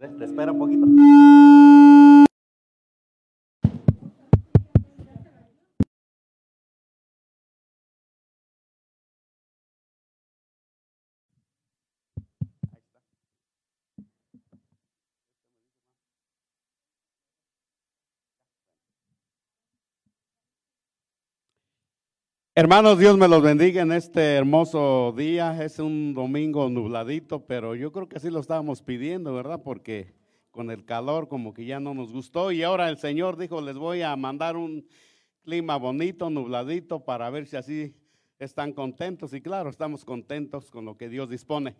Te espera un poquito. Hermanos, Dios me los bendiga en este hermoso día. Es un domingo nubladito, pero yo creo que así lo estábamos pidiendo, ¿verdad? Porque con el calor como que ya no nos gustó y ahora el Señor dijo, les voy a mandar un clima bonito, nubladito, para ver si así están contentos. Y claro, estamos contentos con lo que Dios dispone.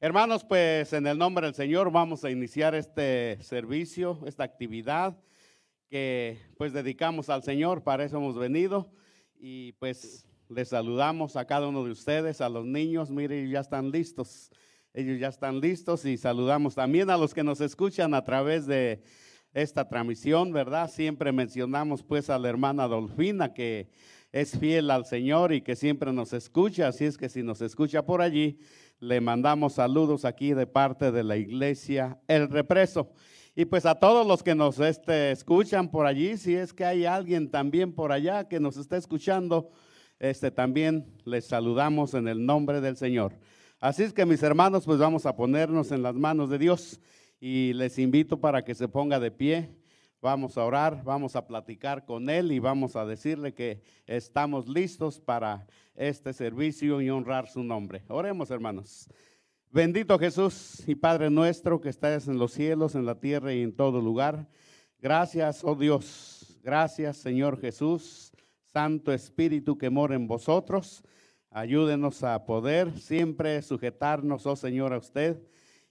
Hermanos, pues en el nombre del Señor vamos a iniciar este servicio, esta actividad que pues dedicamos al Señor, para eso hemos venido. Y pues les saludamos a cada uno de ustedes, a los niños, miren, ya están listos. Ellos ya están listos y saludamos también a los que nos escuchan a través de esta transmisión, ¿verdad? Siempre mencionamos pues a la hermana Dolfina que es fiel al Señor y que siempre nos escucha, así es que si nos escucha por allí, le mandamos saludos aquí de parte de la iglesia El Represo. Y pues a todos los que nos este, escuchan por allí, si es que hay alguien también por allá que nos está escuchando, este, también les saludamos en el nombre del Señor. Así es que mis hermanos, pues vamos a ponernos en las manos de Dios y les invito para que se ponga de pie. Vamos a orar, vamos a platicar con Él y vamos a decirle que estamos listos para este servicio y honrar su nombre. Oremos, hermanos. Bendito Jesús y Padre nuestro que estás en los cielos, en la tierra y en todo lugar. Gracias, oh Dios. Gracias, Señor Jesús. Santo Espíritu que mora en vosotros. Ayúdenos a poder siempre sujetarnos, oh Señor, a usted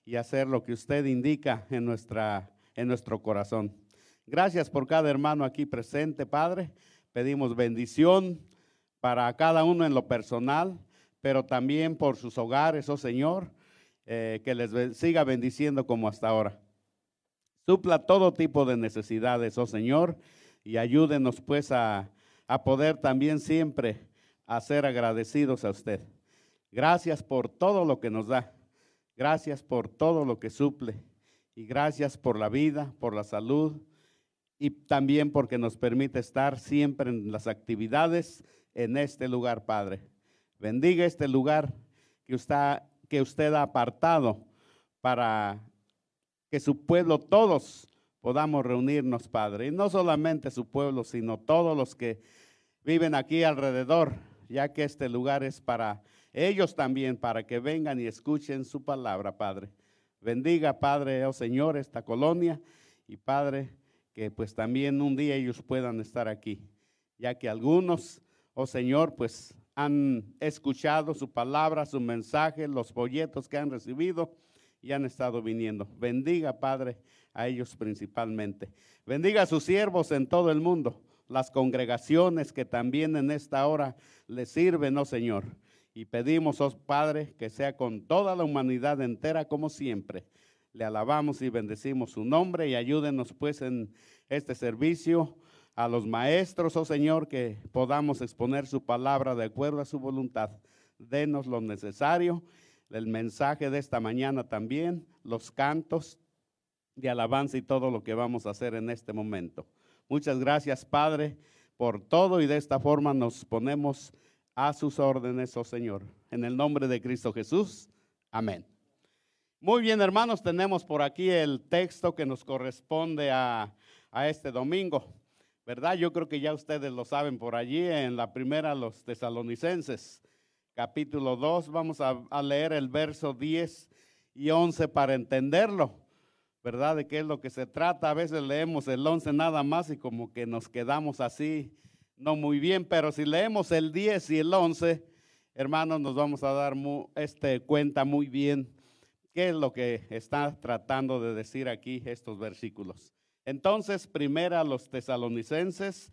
y hacer lo que usted indica en, nuestra, en nuestro corazón. Gracias por cada hermano aquí presente, Padre. Pedimos bendición para cada uno en lo personal, pero también por sus hogares, oh Señor eh, que les siga bendiciendo como hasta ahora. Supla todo tipo de necesidades, oh Señor, y ayúdenos pues a, a poder también siempre a ser agradecidos a usted. Gracias por todo lo que nos da. Gracias por todo lo que suple. Y gracias por la vida, por la salud y también porque nos permite estar siempre en las actividades en este lugar, Padre. Bendiga este lugar que usted, que usted ha apartado para que su pueblo, todos podamos reunirnos, Padre. Y no solamente su pueblo, sino todos los que viven aquí alrededor, ya que este lugar es para ellos también, para que vengan y escuchen su palabra, Padre. Bendiga, Padre, oh Señor, esta colonia y Padre, que pues también un día ellos puedan estar aquí, ya que algunos, oh Señor, pues han escuchado su palabra, su mensaje, los folletos que han recibido y han estado viniendo. Bendiga, Padre, a ellos principalmente. Bendiga a sus siervos en todo el mundo, las congregaciones que también en esta hora les sirven, oh Señor. Y pedimos, oh Padre, que sea con toda la humanidad entera como siempre. Le alabamos y bendecimos su nombre y ayúdenos pues en este servicio a los maestros, oh Señor, que podamos exponer su palabra de acuerdo a su voluntad. Denos lo necesario, el mensaje de esta mañana también, los cantos de alabanza y todo lo que vamos a hacer en este momento. Muchas gracias, Padre, por todo y de esta forma nos ponemos a sus órdenes, oh Señor. En el nombre de Cristo Jesús. Amén. Muy bien, hermanos, tenemos por aquí el texto que nos corresponde a, a este domingo. ¿Verdad? Yo creo que ya ustedes lo saben por allí, en la primera, los tesalonicenses, capítulo 2, vamos a, leer el verso 10 y 11 para entenderlo, ¿verdad? De qué es lo que se trata. A veces leemos el 11 nada más y como que nos quedamos así, no muy bien, pero si leemos el 10 y el 11, hermanos, nos vamos a dar este, cuenta muy bien qué es lo que está tratando de decir aquí estos versículos. Entonces, primera los tesalonicenses,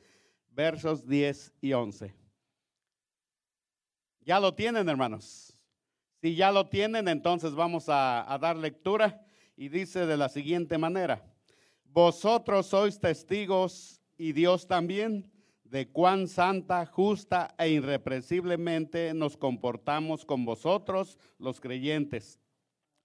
versos 10 y 11. ¿Ya lo tienen, hermanos? Si ya lo tienen, entonces vamos a, a dar lectura y dice de la siguiente manera, vosotros sois testigos y Dios también de cuán santa, justa e irreprensiblemente nos comportamos con vosotros los creyentes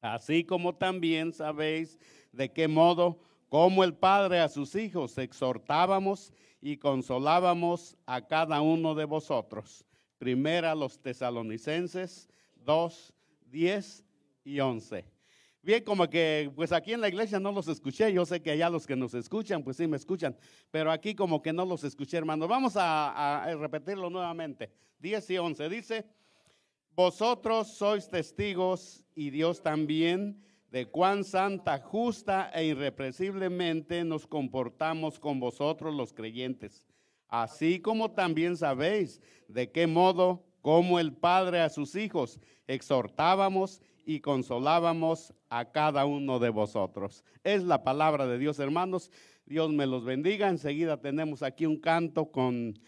Así como también sabéis de qué modo, como el Padre a sus hijos, exhortábamos y consolábamos a cada uno de vosotros. Primera los tesalonicenses 2, 10 y 11. Bien, como que pues aquí en la iglesia no los escuché, yo sé que allá los que nos escuchan, pues sí me escuchan, pero aquí como que no los escuché, hermanos. Vamos a, a repetirlo nuevamente. 10 y 11 dice, vosotros sois testigos y Dios también de cuán santa, justa e irrepresiblemente nos comportamos con vosotros los creyentes, así como también sabéis de qué modo, como el Padre a sus hijos, exhortábamos y consolábamos a cada uno de vosotros. Es la palabra de Dios, hermanos. Dios me los bendiga. Enseguida tenemos aquí un canto con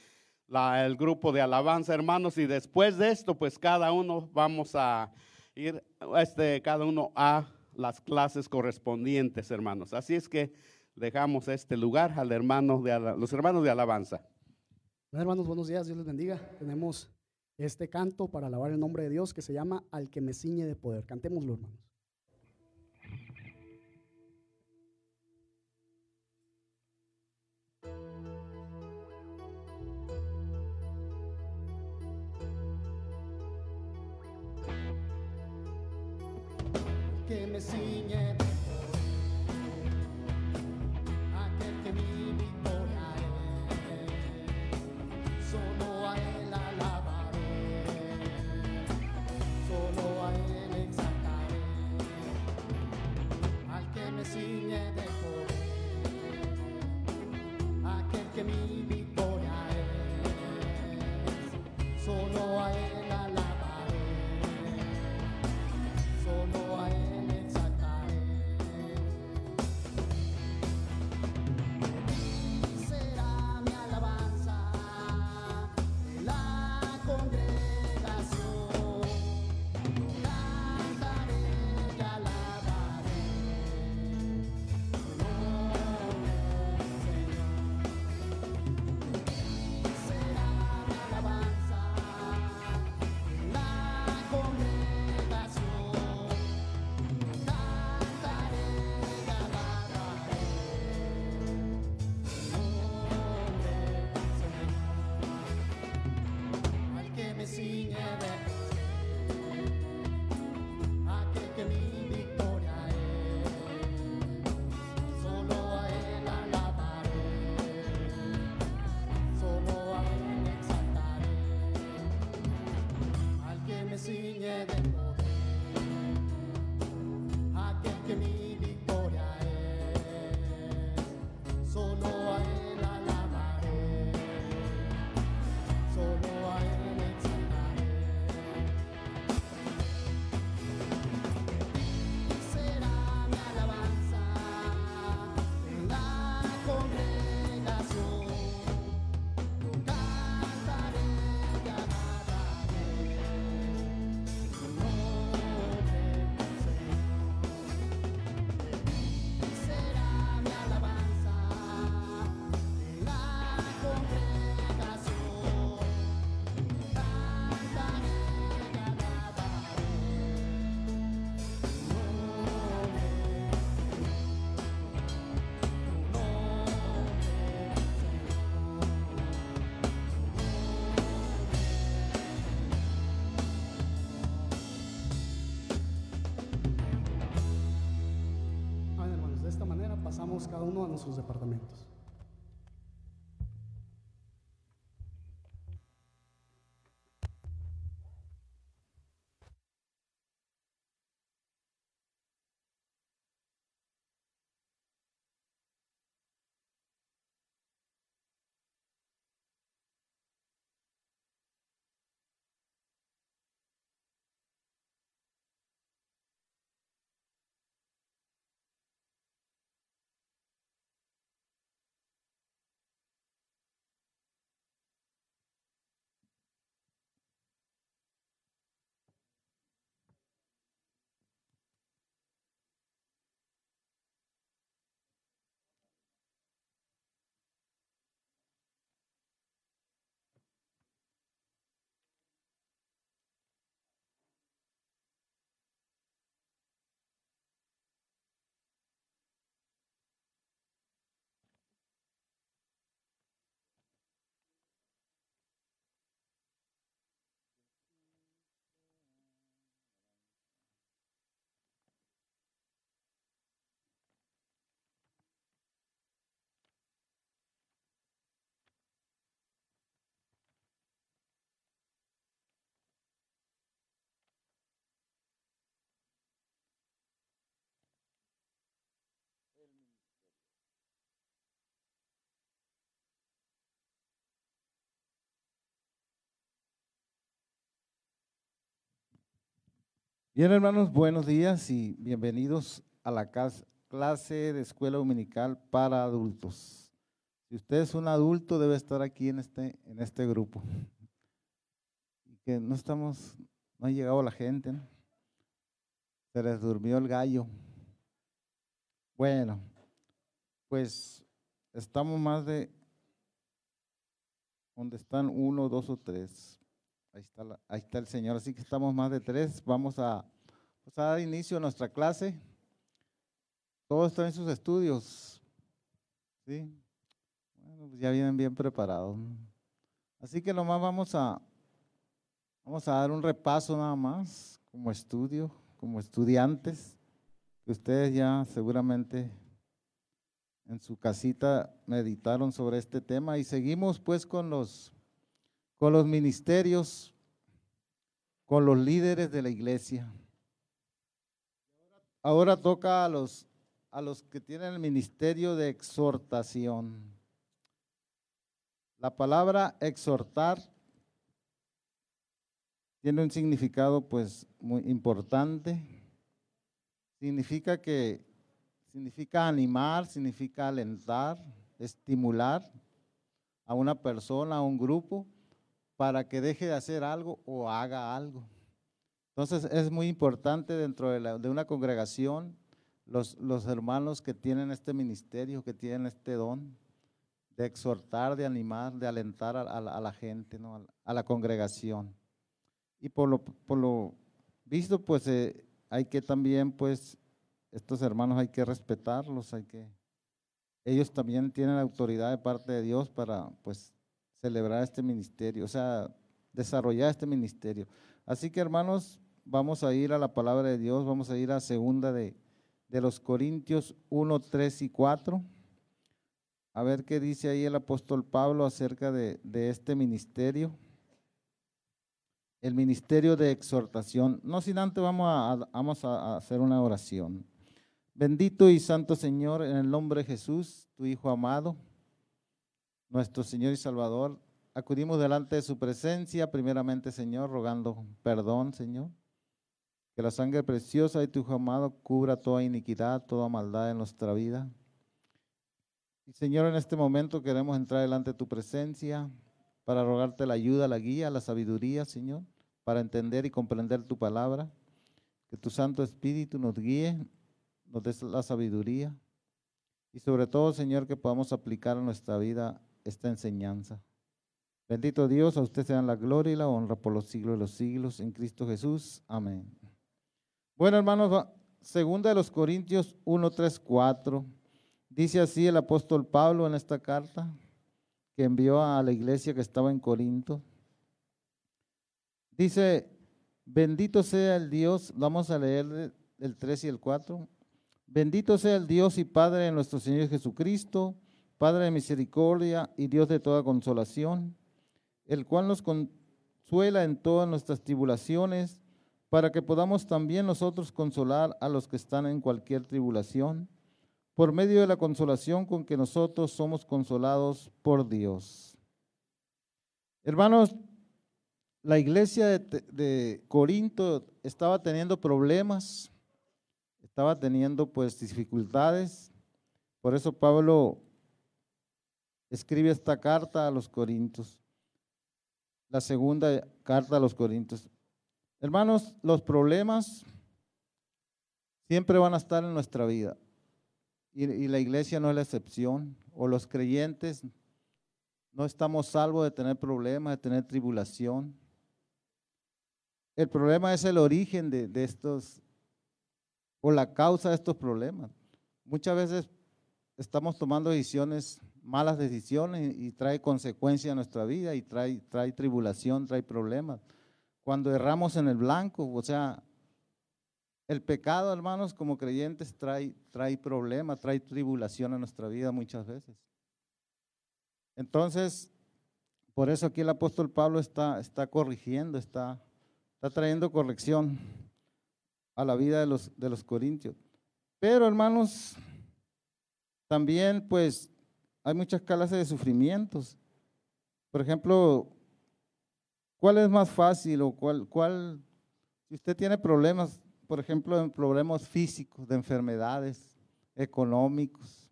el grupo de alabanza, hermanos, y después de esto, pues cada uno vamos a ir, este, cada uno a las clases correspondientes, hermanos. Así es que dejamos este lugar al hermano de los hermanos de alabanza. hermanos, buenos días, Dios les bendiga. Tenemos este canto para alabar el nombre de Dios que se llama Al que me ciñe de poder. Cantémoslo, hermanos. Que me ciñe cada uno a nuestros departamentos. Bien, hermanos, buenos días y bienvenidos a la clase de escuela dominical para adultos. Si usted es un adulto, debe estar aquí en este, en este grupo. Que no estamos, no ha llegado la gente, se les durmió el gallo. Bueno, pues estamos más de donde están uno, dos o tres. Ahí está, el Señor. Así que estamos más de tres. Vamos a, pues, a dar inicio a nuestra clase. Todos están en sus estudios. ¿Sí? Bueno, pues ya vienen bien preparados. Así que nomás vamos a, vamos a dar un repaso nada más como estudio, como estudiantes, ustedes ya seguramente en su casita meditaron sobre este tema y seguimos pues con los, con los ministerios, con los líderes de la iglesia. Ahora toca a los, a los que tienen el ministerio de exhortación. La palabra exhortar tiene un significado pues muy importante. Significa que Significa animar, significa alentar, estimular a una persona, a un grupo, para que deje de hacer algo o haga algo. Entonces es muy importante dentro de, una congregación los, hermanos que tienen este ministerio, que tienen este don de exhortar, de animar, de alentar a, la gente, a, la congregación. Y por lo, por lo visto, pues eh, hay que también pues estos hermanos hay que respetarlos, hay que ellos también tienen autoridad de parte de Dios para pues celebrar este ministerio, o sea, desarrollar este ministerio. Así que hermanos, vamos a ir a la palabra de Dios, vamos a ir a segunda de, de los Corintios 1, 3 y 4. A ver qué dice ahí el apóstol Pablo acerca de, de este ministerio el ministerio de exhortación. No sin antes vamos a, vamos a hacer una oración. Bendito y santo Señor, en el nombre de Jesús, tu Hijo amado, nuestro Señor y Salvador, acudimos delante de su presencia, primeramente, Señor, rogando perdón, Señor. Que la sangre preciosa de tu amado cubra toda iniquidad, toda maldad en nuestra vida. Y Señor, en este momento queremos entrar delante de tu presencia para rogarte la ayuda, la guía, la sabiduría, Señor, para entender y comprender tu palabra. Que tu Santo Espíritu nos guíe nos des la sabiduría y sobre todo, Señor, que podamos aplicar a nuestra vida esta enseñanza. Bendito Dios, a usted sean la gloria y la honra por los siglos de los siglos, en Cristo Jesús. Amén. Bueno, hermanos, segunda de los Corintios 1, 3, 4, dice así el apóstol Pablo en esta carta que envió a la iglesia que estaba en Corinto. Dice, bendito sea el Dios, vamos a leer el 3 y el 4. Bendito sea el Dios y Padre de nuestro Señor Jesucristo, Padre de misericordia y Dios de toda consolación, el cual nos consuela en todas nuestras tribulaciones, para que podamos también nosotros consolar a los que están en cualquier tribulación, por medio de la consolación con que nosotros somos consolados por Dios. Hermanos, la iglesia de, Corinto estaba teniendo problemas estaba teniendo pues dificultades. Por eso Pablo escribe esta carta a los Corintios, la segunda carta a los Corintios. Hermanos, los problemas siempre van a estar en nuestra vida y, la iglesia no es la excepción, o los creyentes no estamos salvos de tener problemas, de tener tribulación. El problema es el origen de estos o la causa de estos problemas. Muchas veces estamos tomando decisiones, malas decisiones y trae consecuencias a nuestra vida y trae, trae tribulación, trae problemas. Cuando erramos en el blanco, o sea, el pecado, hermanos, como creyentes trae, trae problemas, trae tribulación a nuestra vida muchas veces. Entonces, por eso aquí el apóstol Pablo está, está corrigiendo, está, está trayendo corrección a la vida de los, de los corintios. Pero hermanos, también pues hay muchas clases de sufrimientos. Por ejemplo, ¿cuál es más fácil o cuál, cuál, si usted tiene problemas, por ejemplo, problemas físicos, de enfermedades, económicos,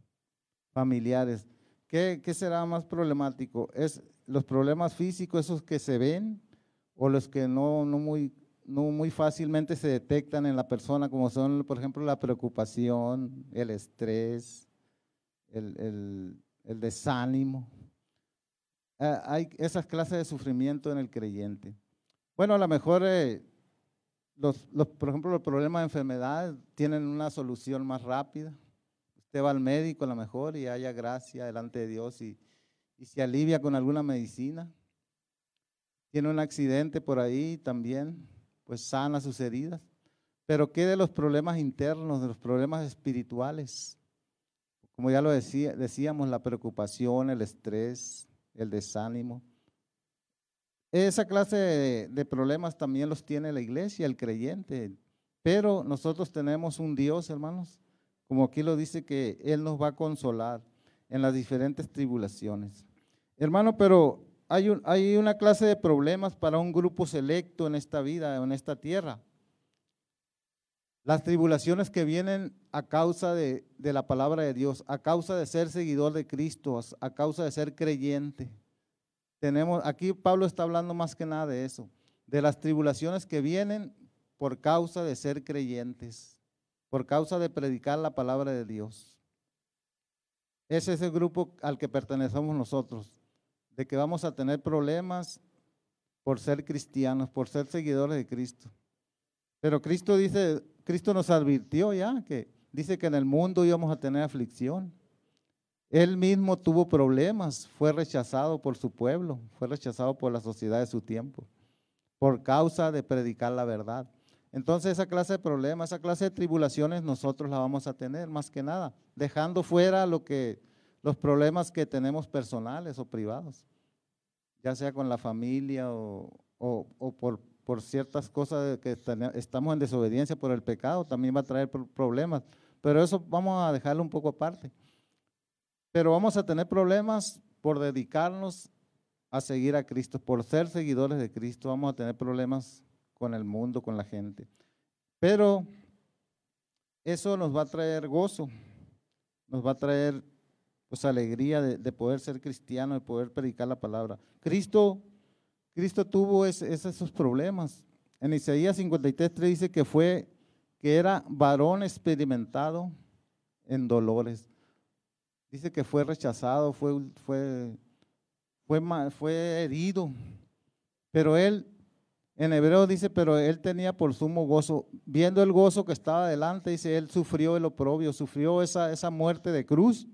familiares. ¿Qué, qué será más problemático? ¿Es los problemas físicos, esos que se ven, o los que no, no, muy, no muy fácilmente se detectan en la persona, como son, por ejemplo, la preocupación, el estrés, el, el, el desánimo? Eh, hay esas clases de sufrimiento en el creyente. Bueno, a lo mejor, eh, los, por ejemplo, los problemas de enfermedad tienen una solución más rápida. Usted va al médico a lo mejor y haya gracia delante de Dios y, y se alivia con alguna medicina. Tiene un accidente por ahí también, pues sana sus heridas. Pero ¿qué de los problemas internos, de los problemas espirituales? Como ya lo decía, decíamos, la preocupación, el estrés, el desánimo. Esa clase de, problemas también los tiene la iglesia, el creyente. Pero nosotros tenemos un Dios, hermanos, como aquí lo dice, que Él nos va a consolar en las diferentes tribulaciones. Hermano, pero hay, hay una clase de problemas para un grupo selecto en esta vida, en esta tierra. Las tribulaciones que vienen a causa de, la palabra de Dios, a causa de ser seguidor de Cristo, a causa de ser creyente. Tenemos, aquí Pablo está hablando más que nada de eso, de las tribulaciones que vienen por causa de ser creyentes, por causa de predicar la palabra de Dios. Ese es el grupo al que pertenecemos nosotros, de que vamos a tener problemas por ser cristianos, por ser seguidores de Cristo. Pero Cristo dice, Cristo nos advirtió ya que dice que en el mundo íbamos a tener aflicción. Él mismo tuvo problemas, fue rechazado por su pueblo, fue rechazado por la sociedad de su tiempo, por causa de predicar la verdad. Entonces esa clase de problemas, esa clase de tribulaciones nosotros la vamos a tener más que nada, dejando fuera lo que, los problemas que tenemos personales o privados, ya sea con la familia o, o por por ciertas cosas que estamos en desobediencia por el pecado, también va a traer problemas. Pero eso vamos a dejarlo un poco aparte. Pero vamos a tener problemas por dedicarnos a seguir a Cristo, por ser seguidores de Cristo, vamos a tener problemas con el mundo, con la gente. Pero eso nos va a traer gozo, nos va a traer pues alegría de, de poder ser cristiano, de poder predicar la palabra. Cristo Cristo tuvo esos problemas. En Isaías 53, dice que fue, que era varón experimentado en dolores. Dice que fue rechazado, fue, fue, fue, fue herido. Pero él, en hebreo dice, pero él tenía por sumo gozo. Viendo el gozo que estaba delante, dice, él sufrió el oprobio, sufrió esa, esa muerte de cruz,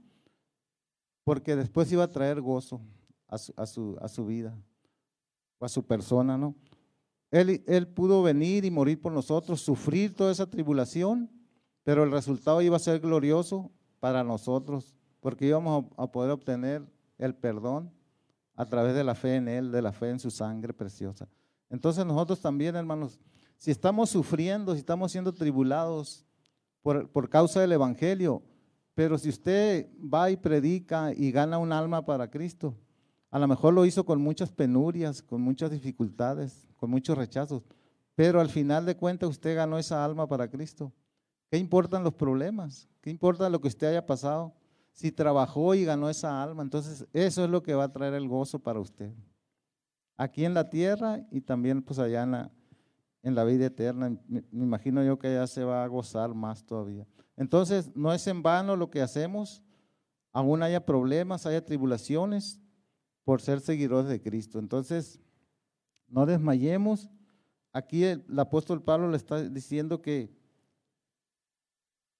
porque después iba a traer gozo a su, a su vida a su persona, ¿no? Él, él pudo venir y morir por nosotros, sufrir toda esa tribulación, pero el resultado iba a ser glorioso para nosotros, porque íbamos a, poder obtener el perdón a través de la fe en Él, de la fe en su sangre preciosa. Entonces nosotros también, hermanos, si estamos sufriendo, si estamos siendo tribulados por, por causa del Evangelio, pero si usted va y predica y gana un alma para Cristo, a lo mejor lo hizo con muchas penurias, con muchas dificultades, con muchos rechazos, pero al final de cuentas usted ganó esa alma para Cristo. ¿Qué importan los problemas? ¿Qué importa lo que usted haya pasado? Si trabajó y ganó esa alma, entonces eso es lo que va a traer el gozo para usted. Aquí en la tierra y también pues allá en la, en la vida eterna. Me, imagino yo que allá se va a gozar más todavía. Entonces no es en vano lo que hacemos, aún haya problemas, haya tribulaciones, por ser seguidores de Cristo. Entonces, no desmayemos. Aquí el, apóstol Pablo le está diciendo que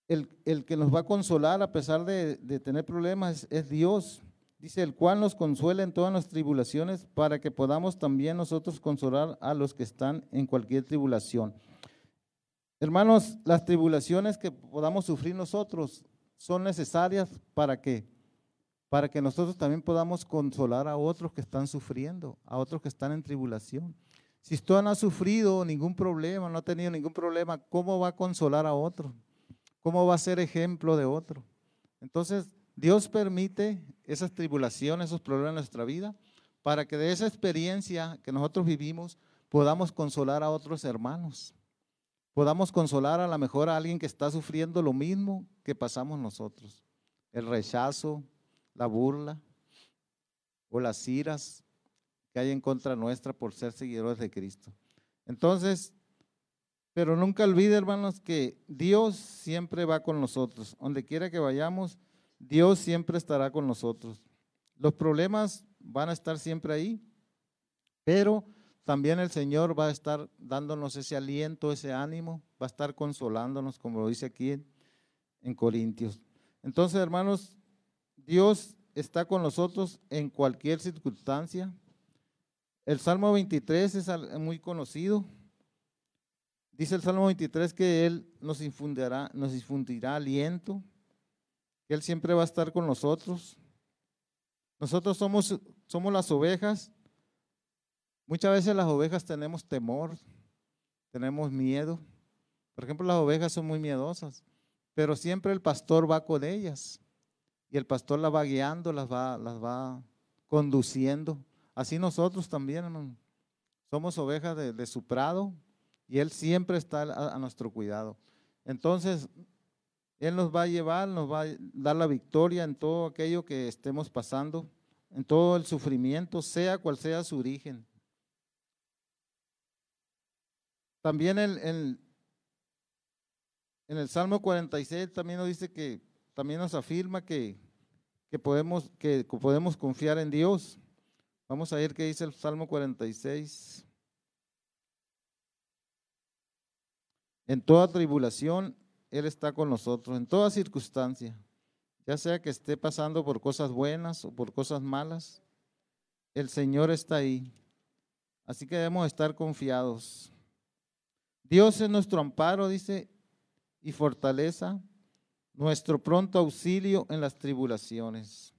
el, que nos va a consolar a pesar de, tener problemas es, Dios. Dice, el cual nos consuela en todas las tribulaciones para que podamos también nosotros consolar a los que están en cualquier tribulación. Hermanos, las tribulaciones que podamos sufrir nosotros son necesarias para que para que nosotros también podamos consolar a otros que están sufriendo, a otros que están en tribulación. Si usted no ha sufrido ningún problema, no ha tenido ningún problema, ¿cómo va a consolar a otro? ¿Cómo va a ser ejemplo de otro? Entonces, Dios permite esas tribulaciones, esos problemas en nuestra vida, para que de esa experiencia que nosotros vivimos podamos consolar a otros hermanos. podamos consolar a lo mejor a alguien que está sufriendo lo mismo que pasamos nosotros. El rechazo, la burla o las iras que hay en contra nuestra por ser seguidores de Cristo. Entonces, pero nunca olvide, hermanos, que Dios siempre va con nosotros. Donde quiera que vayamos, Dios siempre estará con nosotros. Los problemas van a estar siempre ahí, pero también el Señor va a estar dándonos ese aliento, ese ánimo, va a estar consolándonos, como lo dice aquí en, Corintios. Entonces, hermanos, Dios está con nosotros en cualquier circunstancia. El Salmo 23 es muy conocido. Dice el Salmo 23 que Él nos infundirá, aliento, que Él siempre va a estar con nosotros. Nosotros somos, somos las ovejas Muchas veces las ovejas tenemos temor, tenemos miedo. Por ejemplo, las ovejas son muy miedosas, pero siempre el pastor va con ellas y el pastor las va guiando, las va, las va conduciendo. Así nosotros también somos ovejas de, su prado y Él siempre está a, nuestro cuidado. Entonces, Él nos va a llevar, nos va a dar la victoria en todo aquello que estemos pasando, en todo el sufrimiento, sea cual sea su origen. También en el Salmo 46 también nos dice que, también nos afirma que, que, podemos, que podemos confiar en Dios. Vamos a ver qué dice el Salmo 46. En toda tribulación, Él está con nosotros, en toda circunstancia, ya sea que esté pasando por cosas buenas o por cosas malas, el Señor está ahí. Así que debemos estar confiados. Dios es nuestro amparo, dice, y fortaleza, nuestro pronto auxilio en las tribulaciones.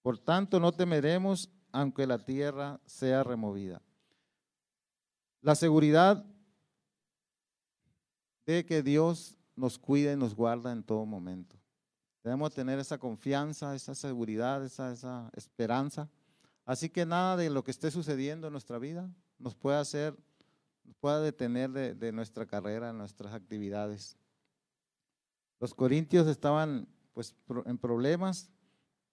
Por tanto, no temeremos aunque la tierra sea removida. La seguridad de que Dios nos cuida y nos guarda en todo momento. Debemos tener esa confianza, esa seguridad, esa, esa esperanza. Así que nada de lo que esté sucediendo en nuestra vida nos puede hacer pueda detener de, nuestra carrera, nuestras actividades. Los corintios estaban pues en problemas,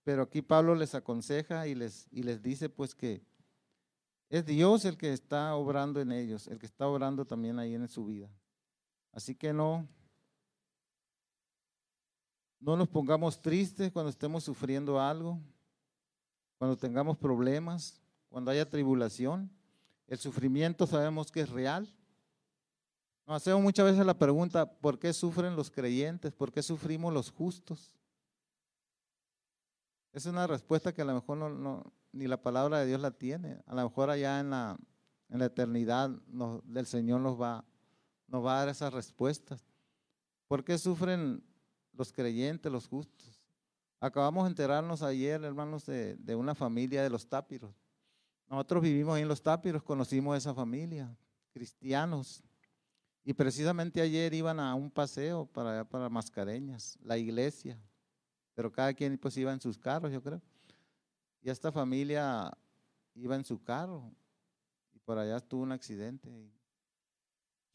pero aquí Pablo les aconseja y les, y les dice pues que es Dios el que está obrando en ellos, el que está obrando también ahí en su vida. Así que no, no nos pongamos tristes cuando estemos sufriendo algo, cuando tengamos problemas, cuando haya tribulación. El sufrimiento sabemos que es real. Nos hacemos muchas veces la pregunta, ¿por qué sufren los creyentes? ¿Por qué sufrimos los justos? Es una respuesta que a lo mejor ni la palabra de Dios la tiene. A lo mejor allá en la, eternidad nos, el Señor nos va, nos va a dar esas respuestas. ¿Por qué sufren los creyentes, los justos? Acabamos de enterarnos ayer, hermanos, de, una familia de los tápiros. Nosotros vivimos en Los Tápiros, conocimos esa familia, cristianos. Y precisamente ayer iban a un paseo para, para Mascareñas, la iglesia. Pero cada quien pues iba en sus carros, yo creo. Y esta familia iba en su carro. Y por allá tuvo un accidente.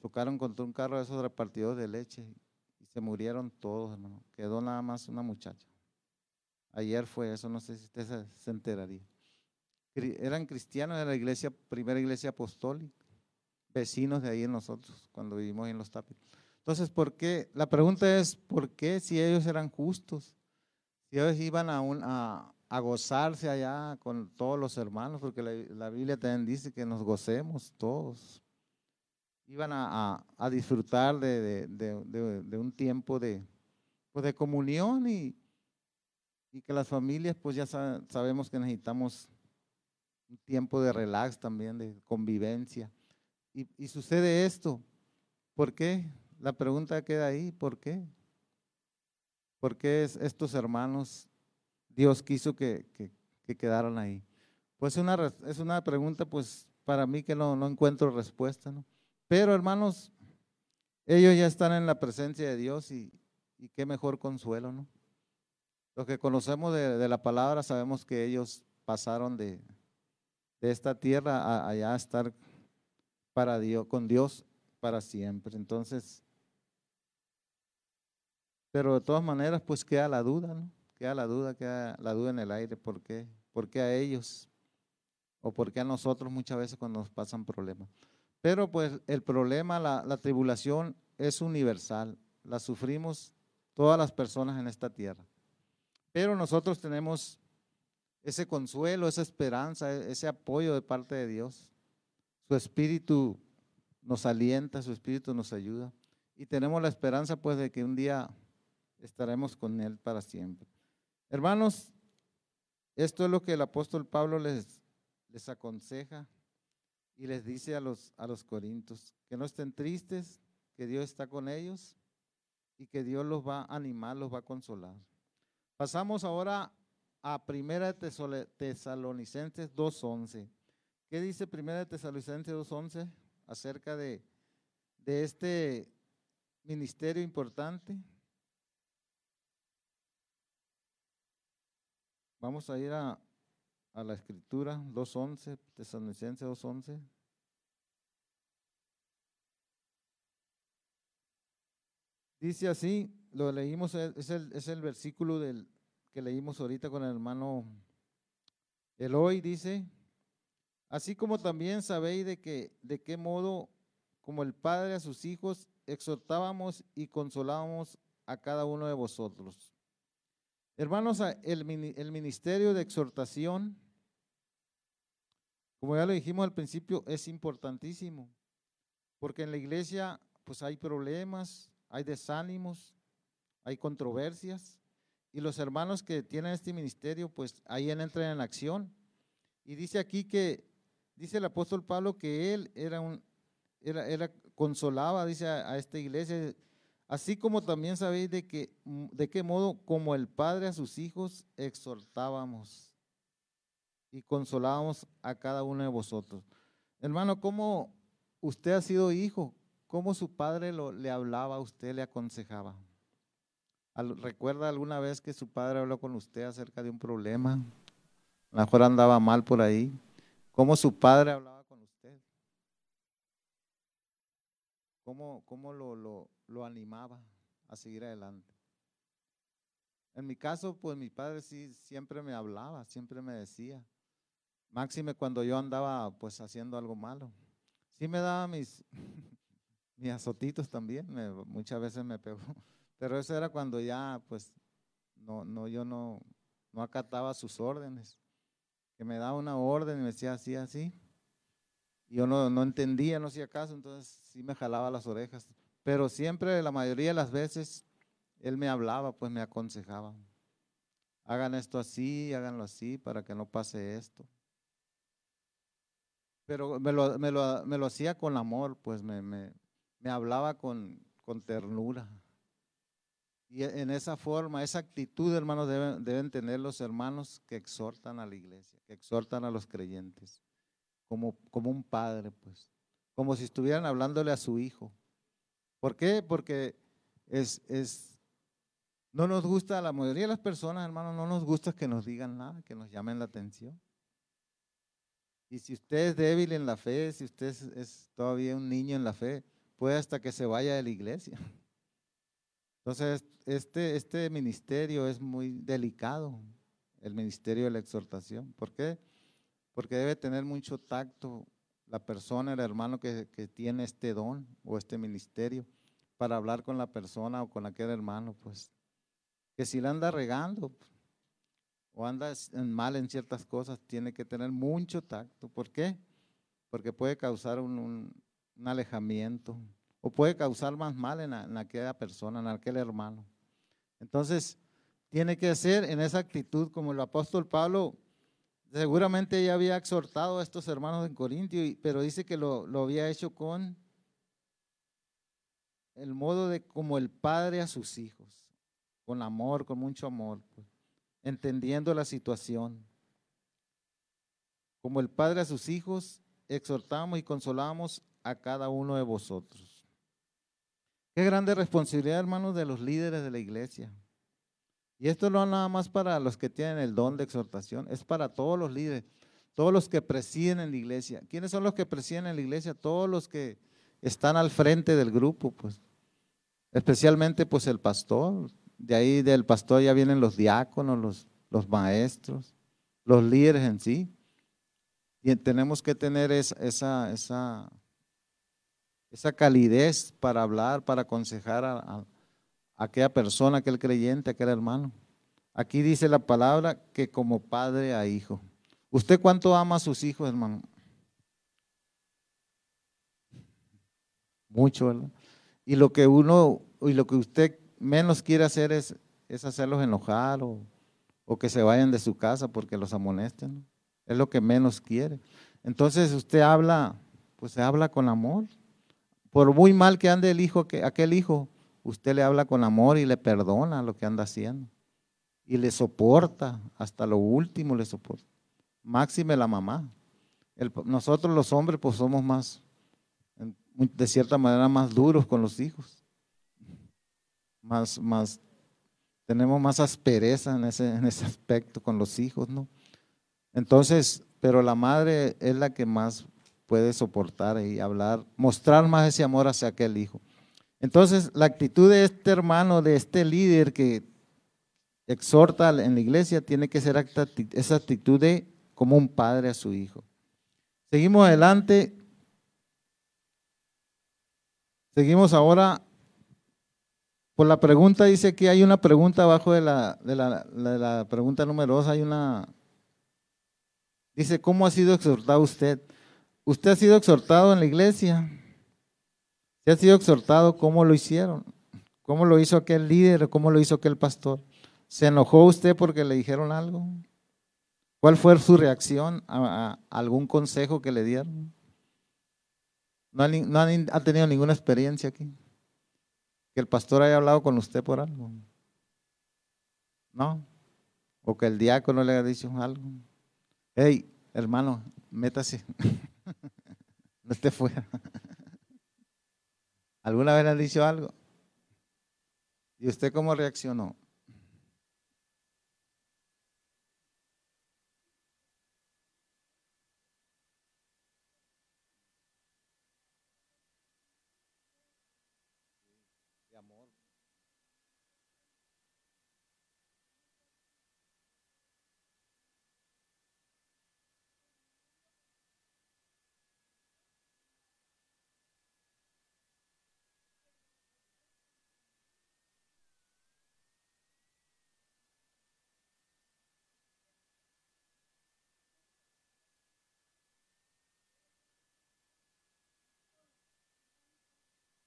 Chocaron contra un carro de esos repartidores de leche. Y se murieron todos, hermano. Quedó nada más una muchacha. Ayer fue eso, no sé si usted se enteraría eran cristianos de la iglesia, primera iglesia apostólica, vecinos de ahí en nosotros, cuando vivimos en los tapis. Entonces, ¿por qué? La pregunta es, ¿por qué si ellos eran justos? Si ellos iban a, a, a gozarse allá con todos los hermanos, porque la, Biblia también dice que nos gocemos todos. Iban a, a disfrutar de, de, de, un tiempo de, pues de comunión y, y que las familias, pues ya sabemos que necesitamos un tiempo de relax también, de convivencia. Y, sucede esto. ¿Por qué? La pregunta queda ahí, ¿por qué? ¿Por qué estos hermanos Dios quiso que, quedaran ahí? Pues una, es una pregunta, pues para mí que no, no encuentro respuesta, ¿no? Pero hermanos, ellos ya están en la presencia de Dios y, qué mejor consuelo, ¿no? Los que conocemos de, la palabra sabemos que ellos pasaron de, de esta tierra a allá estar para Dios, con Dios para siempre. Entonces, pero de todas maneras, pues queda la duda, ¿no? Queda la duda, queda la duda en el aire. ¿Por qué? ¿Por qué a ellos? ¿O por qué a nosotros muchas veces cuando nos pasan problemas? Pero pues el problema, la, la tribulación es universal. La sufrimos todas las personas en esta tierra. Pero nosotros tenemos ese consuelo, esa esperanza, e, ese apoyo de parte de Dios. Su espíritu nos alienta, su espíritu nos ayuda. Y tenemos la esperanza pues de que un día estaremos con Él para siempre. Hermanos, esto es lo que el apóstol Pablo les, les aconseja y les dice a los, a los corintios, que no estén tristes, que Dios está con ellos y que Dios los va a animar, los va a consolar. Pasamos ahora a Primera Tesalonicenses 2.11. ¿Qué dice Primera de Tesalonicenses 2.11 acerca de, de este ministerio importante? Vamos a ir a, a la escritura 2.11, Tesalonicenses 2.11. Dice así, lo leímos, es el, es el versículo del, que leímos ahorita con el hermano Eloy, dice, así como también sabéis de, que, de qué modo, como el Padre a sus hijos, exhortábamos y consolábamos a cada uno de vosotros. Hermanos, el, el ministerio de exhortación, como ya lo dijimos al principio, es importantísimo, porque en la iglesia pues hay problemas, hay desánimos, hay controversias, y los hermanos que tienen este ministerio, pues ahí entran en acción. Y dice aquí que, dice el apóstol Pablo que él era un, era, era consolaba, dice a, esta iglesia, así como también sabéis de que, de qué modo, como el Padre a sus hijos, exhortábamos y consolábamos a cada uno de vosotros. Hermano, ¿cómo usted ha sido hijo? ¿Cómo su padre lo, le hablaba a usted, le aconsejaba? ¿Recuerda alguna vez que su padre habló con usted acerca de un problema? A lo mejor andaba mal por ahí. ¿Cómo su padre hablaba con usted? ¿Cómo, cómo lo, lo, animaba a seguir adelante? En mi caso, pues mi padre sí siempre me hablaba, siempre me decía. Máxime cuando yo andaba pues haciendo algo malo. Sí me daba mis, mis azotitos también, muchas veces me pegó, pero eso era cuando ya, pues, no, no, yo no, no acataba sus órdenes, me daba una orden y me decía así, así, yo no, no entendía, no hacía caso, entonces sí me jalaba las orejas, pero siempre, la mayoría de las veces, él me hablaba, pues me aconsejaba, hagan esto así, háganlo así, para que no pase esto. Pero me lo, me lo, me lo hacía con amor, pues me, me, me hablaba con, con ternura. Y en esa forma, esa actitud, hermanos, deben, deben, tener los hermanos que exhortan a la iglesia, que exhortan a los creyentes, como, como un padre, pues, como si estuvieran hablándole a su hijo. ¿Por qué? Porque es, es, no nos gusta, a la mayoría de las personas, hermanos, no nos gusta que nos digan nada, que nos llamen la atención. Y si usted es débil en la fe, si usted es todavía un niño en la fe, puede hasta que se vaya de la iglesia. Entonces, este, este ministerio es muy delicado, el ministerio de la exhortación. ¿Por qué? Porque debe tener mucho tacto la persona, el hermano que, que tiene este don o este ministerio para hablar con la persona o con aquel hermano, pues, que si la anda regando o anda mal en ciertas cosas, tiene que tener mucho tacto. ¿Por qué? Porque puede causar un, un alejamiento, o puede causar más mal en, aquella persona, en aquel hermano. Entonces, tiene que ser en esa actitud como el apóstol Pablo, seguramente ya había exhortado a estos hermanos en Corintio, pero dice que lo, había hecho con el modo de como el padre a sus hijos, con amor, con mucho amor, pues, entendiendo la situación. Como el padre a sus hijos, exhortamos y consolamos a cada uno de vosotros. Qué grande responsabilidad, hermanos, de los líderes de la iglesia. Y esto no es nada más para los que tienen el don de exhortación, es para todos los líderes, todos los que presiden en la iglesia. ¿Quiénes son los que presiden en la iglesia? Todos los que están al frente del grupo, pues. Especialmente pues el pastor. De ahí del pastor ya vienen los diáconos, los, los maestros, los líderes en sí. Y tenemos que tener esa, esa, esa, esa calidez para hablar, para aconsejar a, aquella persona, aquel creyente, aquel hermano. Aquí dice la palabra que como padre a hijo. ¿Usted cuánto ama a sus hijos, hermano? Mucho, ¿verdad? Y lo que uno, y lo que usted menos quiere hacer es, es hacerlos enojar o, o, que se vayan de su casa porque los amonesten. Es lo que menos quiere. Entonces usted habla, pues se habla con amor. Por muy mal que ande el hijo, que aquel hijo, usted le habla con amor y le perdona lo que anda haciendo. Y le soporta, hasta lo último le soporta. Máxime la mamá. nosotros los hombres pues somos más, de cierta manera, más duros con los hijos. Más, más, tenemos más aspereza en ese, en ese aspecto con los hijos, ¿no? Entonces, pero la madre es la que más puede soportar y hablar, mostrar más ese amor hacia aquel hijo. Entonces, la actitud de este hermano, de este líder que exhorta en la iglesia, tiene que ser esa actitud de como un padre a su hijo. Seguimos adelante. Seguimos ahora por la pregunta, dice que hay una pregunta abajo de la, de la, de la pregunta número dos, hay una, dice, ¿cómo ha sido exhortado usted? ¿Usted ha sido exhortado en la iglesia? ¿Se ha sido exhortado? ¿Cómo lo hicieron? ¿Cómo lo hizo aquel líder? ¿Cómo lo hizo aquel pastor? ¿Se enojó usted porque le dijeron algo? ¿Cuál fue su reacción a, algún consejo que le dieron? ¿No, ha tenido ninguna experiencia aquí? ¿Que el pastor haya hablado con usted por algo? ¿No? ¿O que el diácono le haya dicho algo? Hey, hermano, métase. no esté fuera. ¿Alguna vez le han dicho algo? ¿Y usted cómo reaccionó?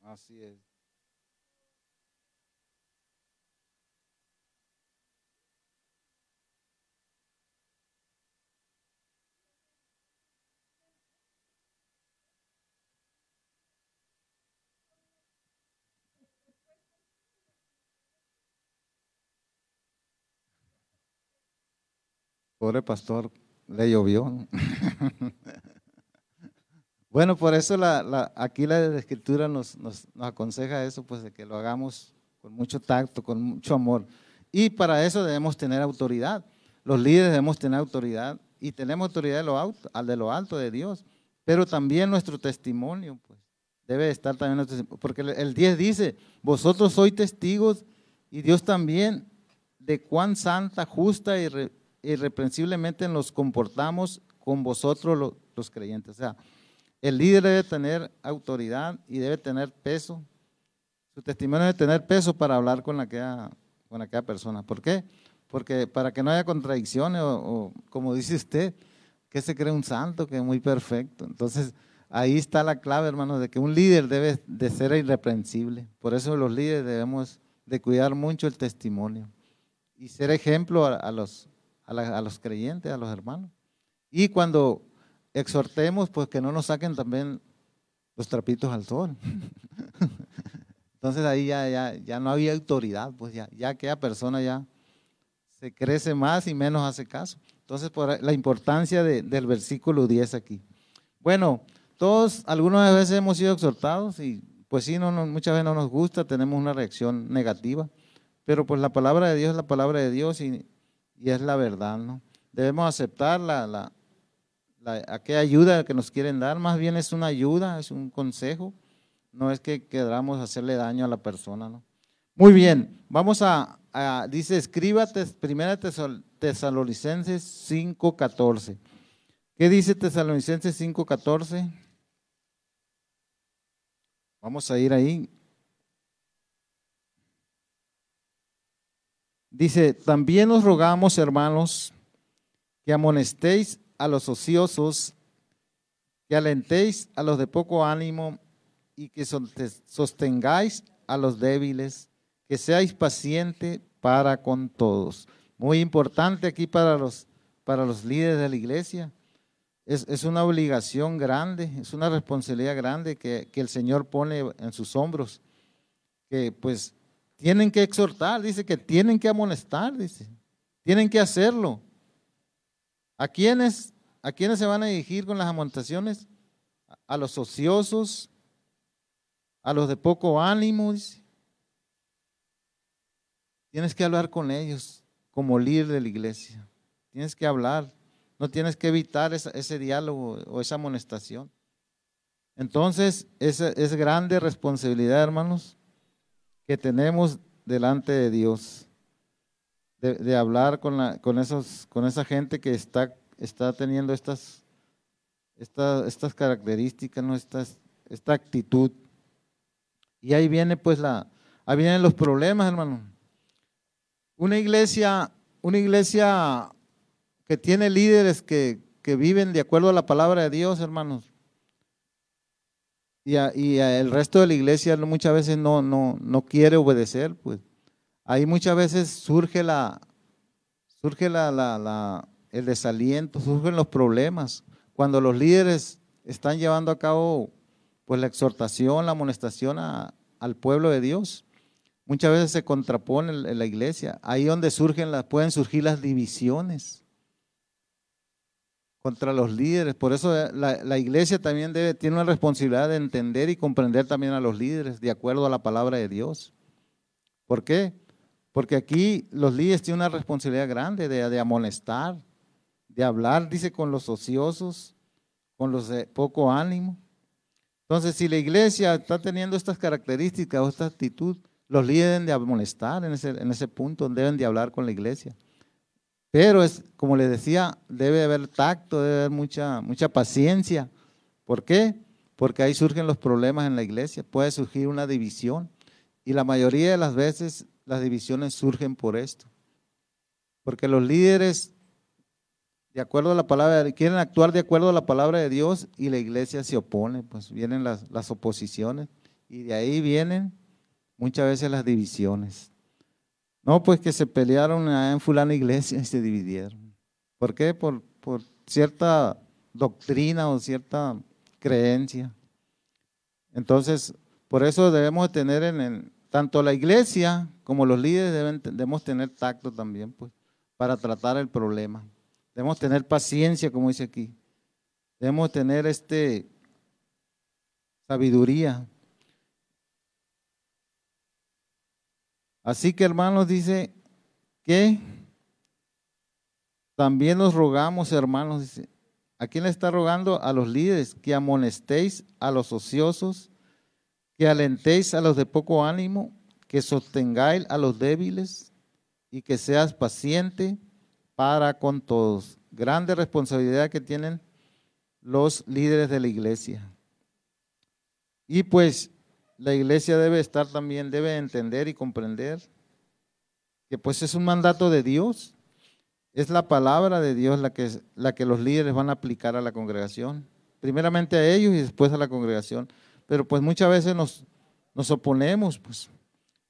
Así es. Pobre pastor, le llovió. Bueno, por eso la, aquí la escritura nos, nos, aconseja eso, pues de que lo hagamos con mucho tacto, con mucho amor. Y para eso debemos tener autoridad. Los líderes debemos tener autoridad y tenemos autoridad de lo alto, al de lo alto de Dios. Pero también nuestro testimonio, pues, debe estar también, porque el 10 dice, vosotros sois testigos y Dios también de cuán santa, justa y irreprensiblemente nos comportamos con vosotros los, los creyentes. O sea, el líder debe tener autoridad y debe tener peso. Su testimonio debe tener peso para hablar con aquella, con persona. ¿Por qué? Porque para que no haya contradicciones o, como dice usted, que se cree un santo, que es muy perfecto. Entonces, ahí está la clave, hermanos, de que un líder debe de ser irreprensible. Por eso los líderes debemos de cuidar mucho el testimonio y ser ejemplo a, los, a los creyentes, a los hermanos. Y cuando exhortemos pues que no nos saquen también los trapitos al sol. Entonces ahí ya, ya, ya no había autoridad, pues ya, ya aquella persona ya se crece más y menos hace caso. Entonces por la importancia del versículo 10 aquí. Bueno, todos algunas veces hemos sido exhortados y pues sí, no, muchas veces no nos gusta, tenemos una reacción negativa, pero pues la palabra de Dios es la palabra de Dios y, y es la verdad, ¿no? Debemos aceptar la, aquella ayuda que nos quieren dar, más bien es una ayuda, es un consejo, no es que queramos hacerle daño a la persona, ¿no? Muy bien, vamos a, dice, escríbate, primera Tesalonicenses 5.14. ¿Qué dice Tesalonicenses 5.14? Vamos a ir ahí. Dice, también os rogamos, hermanos, que amonestéis a los ociosos, que alentéis a los de poco ánimo y que sostengáis a los débiles, que seáis pacientes para con todos. Muy importante aquí para los, para los líderes de la iglesia. Es, es una obligación grande, es una responsabilidad grande que, que el Señor pone en sus hombros, que pues tienen que exhortar, dice que tienen que amonestar, dice, tienen que hacerlo. ¿A quiénes, ¿A se van a dirigir con las amonestaciones? A los ociosos, a los de poco ánimo. Tienes que hablar con ellos como líder de la iglesia. Tienes que hablar. No tienes que evitar ese diálogo o esa amonestación. Entonces, esa es grande responsabilidad, hermanos, que tenemos delante de Dios. De, hablar con, la, con, esos, con esa gente que está, está teniendo estas, estas características, ¿no? esta actitud. Y ahí viene pues la, ahí vienen los problemas, hermano. Una iglesia, una iglesia que tiene líderes que, viven de acuerdo a la palabra de Dios, hermanos. Y, el resto de la iglesia muchas veces no, no, no quiere obedecer, pues. Ahí muchas veces surge la, surge la, el desaliento, surgen los problemas. Cuando los líderes están llevando a cabo pues la exhortación, la amonestación al pueblo de Dios. Muchas veces se contrapone la iglesia. Ahí donde surgen pueden surgir las divisiones contra los líderes. Por eso eh, la, iglesia también tiene una responsabilidad de entender y comprender también a los líderes de acuerdo a la palabra de Dios. ¿Por qué? Porque aquí los líderes tienen una responsabilidad grande de, de amonestar, de hablar, dice, con los ociosos, con los de poco ánimo. Entonces, si la iglesia está teniendo estas características o esta actitud, los líderes deben de amonestar en ese, en ese punto, deben de hablar con la iglesia. Pero es, como les decía, debe haber tacto, debe haber mucha, mucha paciencia. ¿Por qué? Porque ahí surgen los problemas en la iglesia. Puede surgir una división. Y la mayoría de las veces las divisiones surgen por esto. Porque los líderes, de acuerdo a la palabra, quieren actuar de acuerdo a la palabra de Dios y la iglesia se opone. Pues vienen las, las oposiciones. Y de ahí vienen muchas veces las divisiones. No, pues que se pelearon en fulana iglesia y se dividieron. ¿Por qué? Por, por cierta doctrina o cierta creencia. Entonces, por eso debemos tener en tanto la iglesia como los líderes debemos tener tacto también, pues, para tratar el problema. Debemos tener paciencia, como dice aquí. Debemos tener este sabiduría Así que hermanos, dice que también nos rogamos, hermanos, dice, ¿a quién le está rogando? A los líderes, que amonestéis a los ociosos, que alentéis a los de poco ánimo, que sostengáis a los débiles y que seas paciente para con todos. Grande responsabilidad que tienen los líderes de la iglesia. Y pues la iglesia debe estar también, debe entender y comprender que pues es un mandato de Dios. Es la palabra de Dios la que, la que los líderes van a aplicar a la congregación. Primeramente a ellos y después a la congregación. Pero pues muchas veces nos, nos oponemos, pues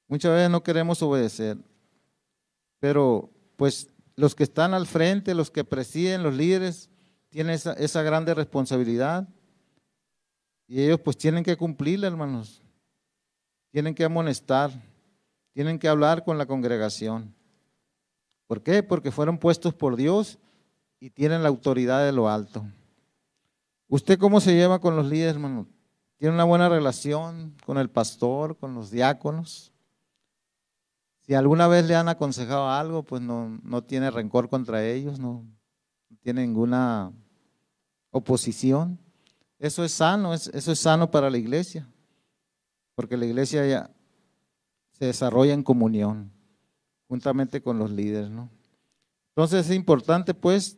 muchas veces no queremos obedecer. Pero pues los que están al frente, los que presiden, los líderes, tienen esa, esa grande responsabilidad. Y ellos pues tienen que cumplirla, hermanos tienen que amonestar, tienen que hablar con la congregación. ¿Por qué? Porque fueron puestos por Dios y tienen la autoridad de lo alto. ¿Usted cómo se lleva con los líderes, hermano? ¿Tiene una buena relación con el pastor, con los diáconos? Si alguna vez le han aconsejado algo, pues no, no tiene rencor contra ellos, no, tiene ninguna oposición. Eso es sano, eso es sano para la iglesia. porque la iglesia ya se desarrolla en comunión, juntamente con los líderes, ¿no? Entonces es importante, pues,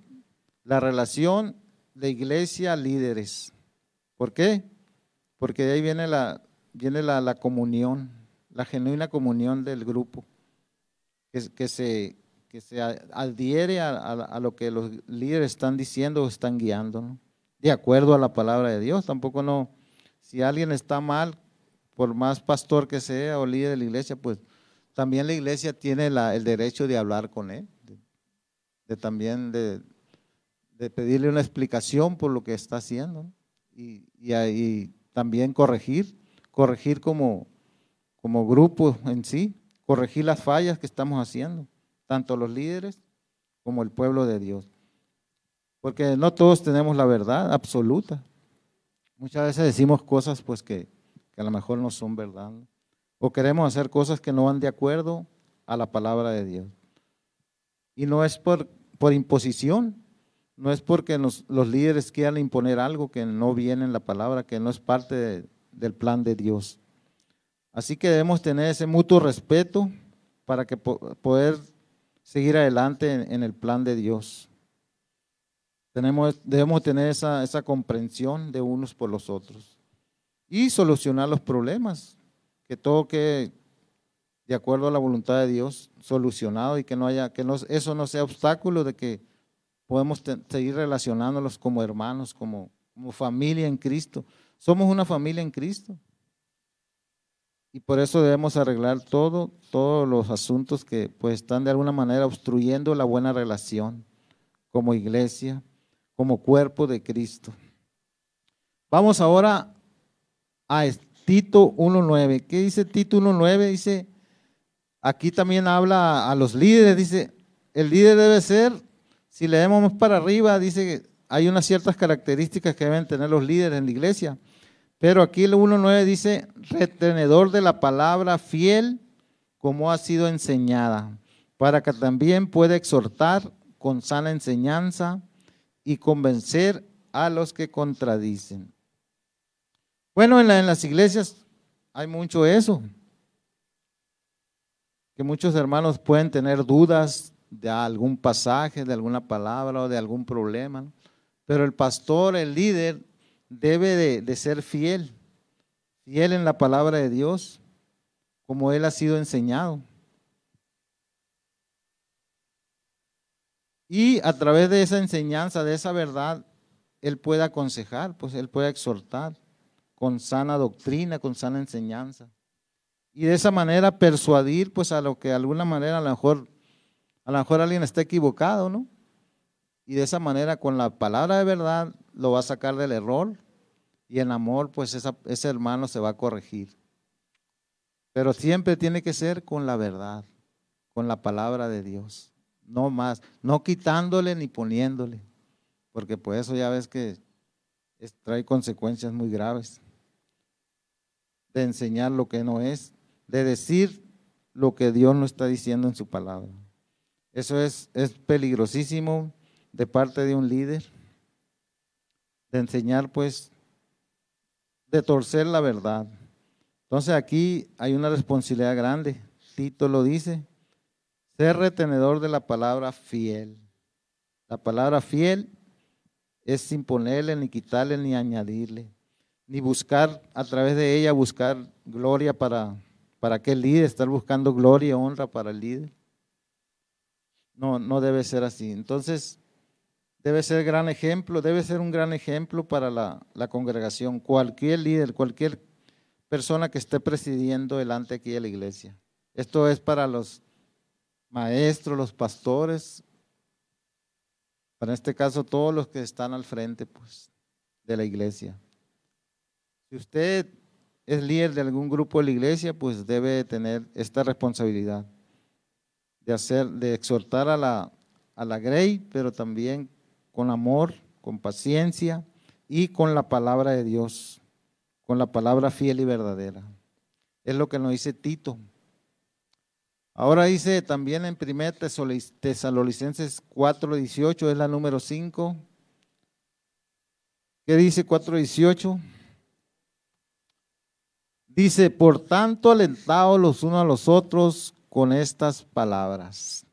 la relación de iglesia-líderes. ¿Por qué? Porque de ahí viene la, viene la, comunión, la genuina comunión del grupo, que, que se, que se adhiere a, lo que los líderes están diciendo o están guiando, ¿no? de acuerdo a la palabra de Dios. Tampoco no, si alguien está mal, por más pastor que sea o líder de la iglesia, pues también la iglesia tiene el derecho de hablar con él, de, también de, pedirle una explicación por lo que está haciendo y, y, también corregir, corregir como, como grupo en sí, corregir las fallas que estamos haciendo, tanto los líderes como el pueblo de Dios. Porque no todos tenemos la verdad absoluta. Muchas veces decimos cosas pues que, a lo mejor no son verdad. O queremos hacer cosas que no van de acuerdo a la palabra de Dios. Y no es por, por imposición, no es porque los líderes quieran imponer algo que no viene en la palabra, que no es parte del plan de Dios. Así que debemos tener ese mutuo respeto para que poder seguir adelante en el plan de Dios debemos tener esa, comprensión de unos por los otros y solucionar los problemas, que todo que de acuerdo a la voluntad de Dios solucionado y que no haya que no, eso no sea obstáculo de que podemos seguir relacionándolos como hermanos, como, familia en Cristo. Somos una familia en Cristo. Y por eso debemos arreglar todo, todos los asuntos que pues están de alguna manera obstruyendo la buena relación como iglesia, como cuerpo de Cristo. Vamos ahora a Tito 1.9. ¿Qué dice Tito 1.9? Dice, aquí también habla a los líderes, dice, el líder debe ser, si leemos para arriba, dice que hay unas ciertas características que deben tener los líderes en la iglesia. Pero aquí el 1.9 dice, retenedor de la palabra fiel como ha sido enseñada, para que también pueda exhortar con sana enseñanza y convencer a los que contradicen. Bueno, en, las iglesias hay mucho eso, que muchos hermanos pueden tener dudas de algún pasaje, de alguna palabra o de algún problema, pero el pastor, el líder, debe de, ser fiel, fiel en la palabra de Dios, como él ha sido enseñado. Y a través de esa enseñanza, de esa verdad, Él puede aconsejar, pues Él puede exhortar con sana doctrina, con sana enseñanza. Y de esa manera persuadir, pues a lo que de alguna manera a lo mejor, a lo mejor alguien está equivocado, ¿no? Y de esa manera, con la palabra de verdad, lo va a sacar del error y en amor, pues ese hermano se va a corregir. Pero siempre tiene que ser con la verdad, con la palabra de Dios no más, no quitándole ni poniéndole, porque por eso ya ves que trae consecuencias muy graves de enseñar lo que no es, de decir lo que Dios no está diciendo en su palabra. Eso es, es peligrosísimo de parte de un líder, de enseñar pues, de torcer la verdad. Entonces aquí hay una responsabilidad grande. Tito lo dice, ser retenedor de la palabra fiel. La palabra fiel es sin ponerle, ni quitarle, ni añadirle, ni buscar a través de ella, buscar gloria para, para aquel líder, estar buscando gloria honra para el líder. No, no debe ser así. Entonces, debe ser gran ejemplo, debe ser un gran ejemplo para la, la congregación, cualquier líder, cualquier persona que esté presidiendo delante aquí de la iglesia. Esto es para los maestros, los pastores, para este caso todos los que están al frente pues, de la iglesia. Si usted es líder de algún grupo de la iglesia, pues debe tener esta responsabilidad de hacer, de exhortar a la, a la grey, pero también con amor, con paciencia y con la palabra de Dios, con la palabra fiel y verdadera. Es lo que nos dice Tito Ahora dice también en 1 Tesalonicenses 4:18, es la número 5. ¿Qué dice 4:18? Dice, por tanto, alentados los unos a los otros con estas palabras.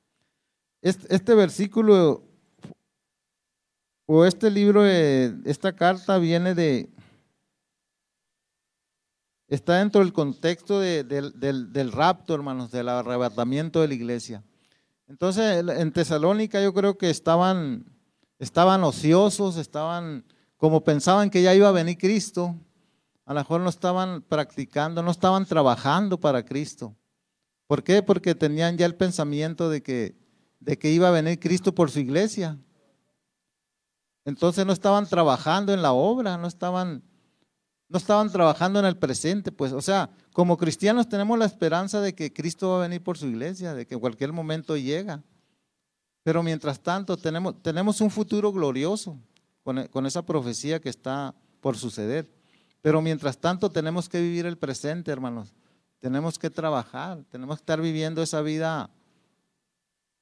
Este, versículo o este libro, esta carta viene de, está dentro del contexto del, rapto, hermanos, del arrebatamiento de la iglesia. Entonces, en Tesalónica yo creo que estaban, estaban ociosos, estaban como pensaban que ya iba a venir Cristo, a lo mejor no estaban practicando, no estaban trabajando para Cristo. ¿Por qué? Porque tenían ya el pensamiento de que, de que iba a venir Cristo por su iglesia. Entonces no estaban trabajando en la obra, no estaban, no estaban trabajando en el presente, pues, o sea, como cristianos tenemos la esperanza de que Cristo va a venir por su iglesia, de que en cualquier momento llega. Pero mientras tanto tenemos, tenemos un futuro glorioso con, con esa profecía que está por suceder. Pero mientras tanto tenemos que vivir el presente, hermanos. Tenemos que trabajar, tenemos que estar viviendo esa vida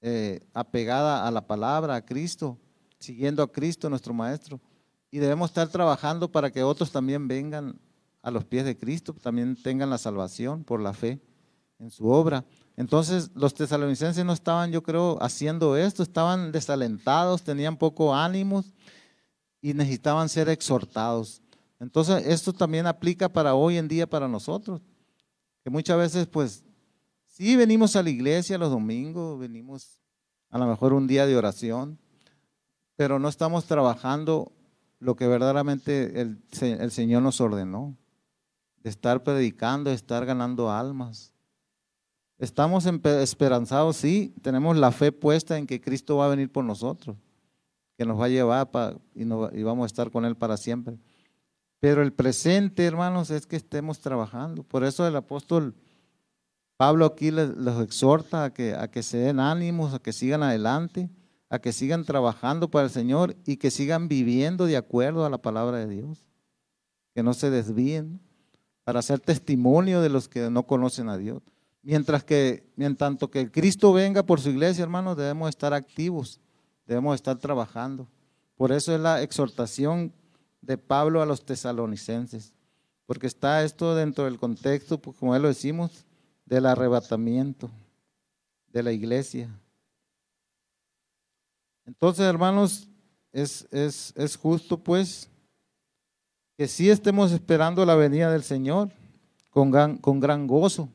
eh, apegada a la palabra, a Cristo, siguiendo a Cristo, nuestro Maestro. Y debemos estar trabajando para que otros también vengan a los pies de Cristo, también tengan la salvación por la fe en su obra. Entonces los tesalonicenses no estaban, yo creo, haciendo esto, estaban desalentados, tenían poco ánimo y necesitaban ser exhortados. Entonces esto también aplica para hoy en día para nosotros, que muchas veces pues sí venimos a la iglesia los domingos, venimos a lo mejor un día de oración, pero no estamos trabajando lo que verdaderamente el, Señor nos ordenó, de estar predicando, de estar ganando almas. Estamos esperanzados, sí, tenemos la fe puesta en que Cristo va a venir por nosotros, que nos va a llevar y vamos a estar con Él para siempre. Pero el presente, hermanos, es que estemos trabajando. Por eso el apóstol Pablo aquí les, exhorta a que, se den ánimos, a que sigan adelante a que sigan trabajando para el Señor y que sigan viviendo de acuerdo a la palabra de Dios. Que no se desvíen para ser testimonio de los que no conocen a Dios. Mientras que, mientras tanto que Cristo venga por su iglesia, hermanos, debemos estar activos, debemos estar trabajando. Por eso es la exhortación de Pablo a los tesalonicenses, porque está esto dentro del contexto, pues, como él lo decimos, del arrebatamiento de la iglesia. Entonces, hermanos, es, es, justo pues que sí estemos esperando la venida del Señor con gran, con gran gozo,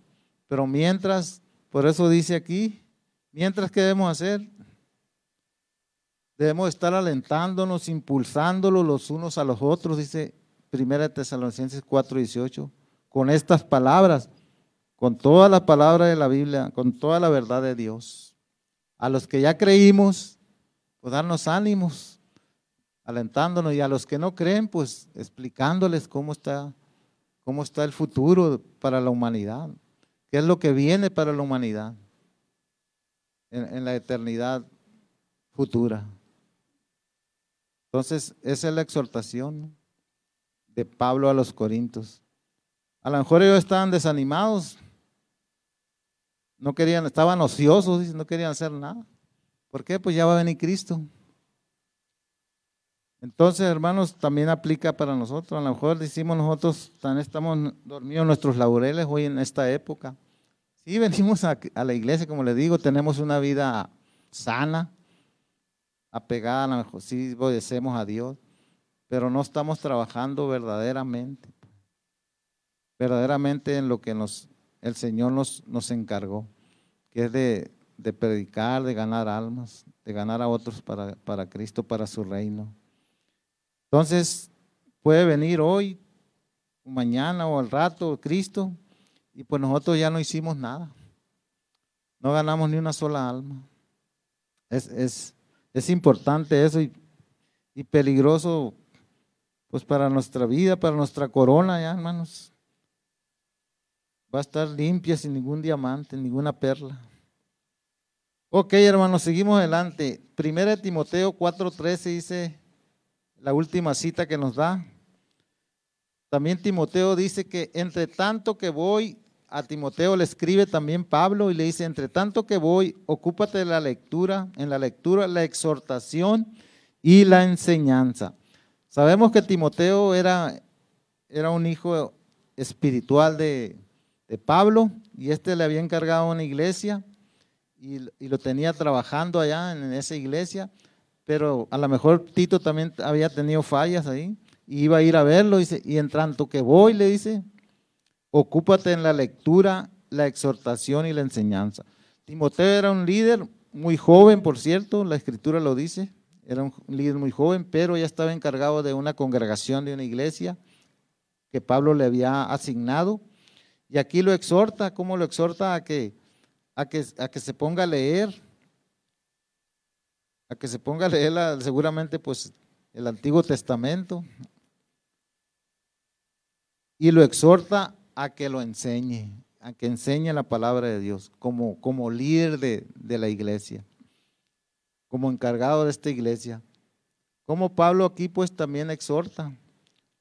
pero mientras, por eso dice aquí, mientras que debemos hacer, debemos estar alentándonos, impulsándolos los unos a los otros, dice 1 Tesalonicenses 4:18, con estas palabras, con toda la palabra de la Biblia, con toda la verdad de Dios. A los que ya creímos, pues darnos ánimos, alentándonos y a los que no creen, pues explicándoles cómo está, cómo está el futuro para la humanidad, qué es lo que viene para la humanidad en, la eternidad futura. Entonces, esa es la exhortación de Pablo a los Corintios. A lo mejor ellos estaban desanimados, no querían, estaban ociosos, no querían hacer nada. ¿Por qué? Pues ya va a venir Cristo. Entonces, hermanos, también aplica para nosotros. A lo mejor decimos nosotros, también estamos dormidos en nuestros laureles hoy en esta época. Sí, venimos a, la iglesia, como le digo, tenemos una vida sana, apegada, a lo mejor sí obedecemos a Dios, pero no estamos trabajando verdaderamente, verdaderamente en lo que nos, el Señor nos, nos encargó, que es de de predicar, de ganar almas, de ganar a otros para, para Cristo, para su reino. Entonces, puede venir hoy, mañana o al rato Cristo, y pues nosotros ya no hicimos nada. No ganamos ni una sola alma. Es, es, es importante eso y, peligroso pues para nuestra vida, para nuestra corona ya, hermanos. Va a estar limpia sin ningún diamante, ninguna perla. Ok, hermanos, seguimos adelante. Primera de Timoteo 4:13 dice la última cita que nos da. También Timoteo dice que entre tanto que voy, a Timoteo le escribe también Pablo y le dice, entre tanto que voy, ocúpate de la lectura, en la lectura, la exhortación y la enseñanza. Sabemos que Timoteo era, era un hijo espiritual de, de Pablo y este le había encargado una iglesia y, y, lo tenía trabajando allá en esa iglesia, pero a lo mejor Tito también había tenido fallas ahí y iba a ir a verlo dice, y en tanto que voy le dice, ocúpate en la lectura, la exhortación y la enseñanza. Timoteo era un líder muy joven, por cierto, la escritura lo dice, era un líder muy joven, pero ya estaba encargado de una congregación, de una iglesia que Pablo le había asignado. Y aquí lo exhorta, ¿cómo lo exhorta? A que, a que, a que se ponga a leer, a que se ponga a leer seguramente pues el Antiguo Testamento. Y lo exhorta a que lo enseñe, a que enseñe la palabra de Dios como, como líder de, de la iglesia, como encargado de esta iglesia. Como Pablo aquí pues también exhorta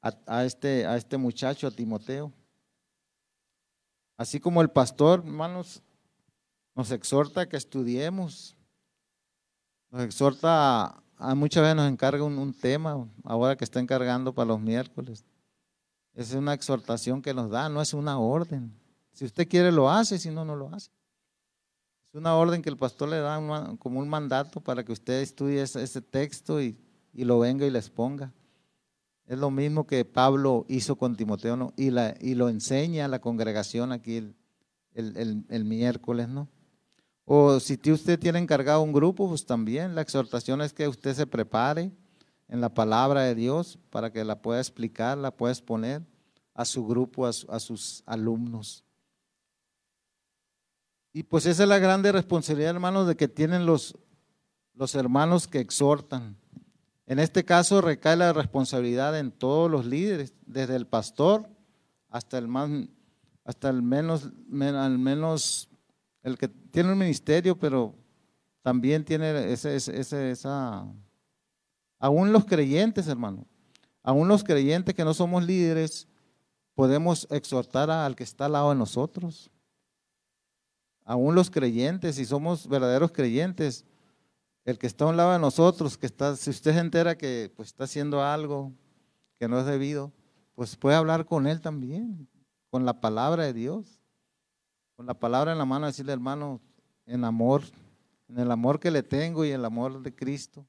a, a, este, a este muchacho, a Timoteo. Así como el pastor, hermanos, nos exhorta a que estudiemos, nos exhorta, a, muchas veces nos encarga un, un, tema, ahora que está encargando para los miércoles. Es una exhortación que nos da, no es una orden. Si usted quiere lo hace, si no, no lo hace. Es una orden que el pastor le da como un mandato para que usted estudie ese, texto y, y, lo venga y les ponga. Es lo mismo que Pablo hizo con Timoteo y, la, y lo enseña a la congregación aquí el, el, el, el miércoles, ¿no? O si usted tiene encargado un grupo, pues también la exhortación es que usted se prepare en la palabra de Dios para que la pueda explicar, la pueda exponer a su grupo, a, su, a sus alumnos. Y pues esa es la grande responsabilidad, hermanos, de que tienen los, los hermanos que exhortan. En este caso recae la responsabilidad en todos los líderes, desde el pastor hasta el más, hasta el menos, al menos el que tiene un ministerio, pero también tiene ese, esa Aún los creyentes, hermano, aún los creyentes que no somos líderes, podemos exhortar al que está al lado de nosotros. Aún los creyentes, si somos verdaderos creyentes, el que está a un lado de nosotros, que está, si usted se entera que pues, está haciendo algo que no es debido, pues puede hablar con él también, con la palabra de Dios, con la palabra en la mano, decirle, hermano, en amor, en el amor que le tengo y el amor de Cristo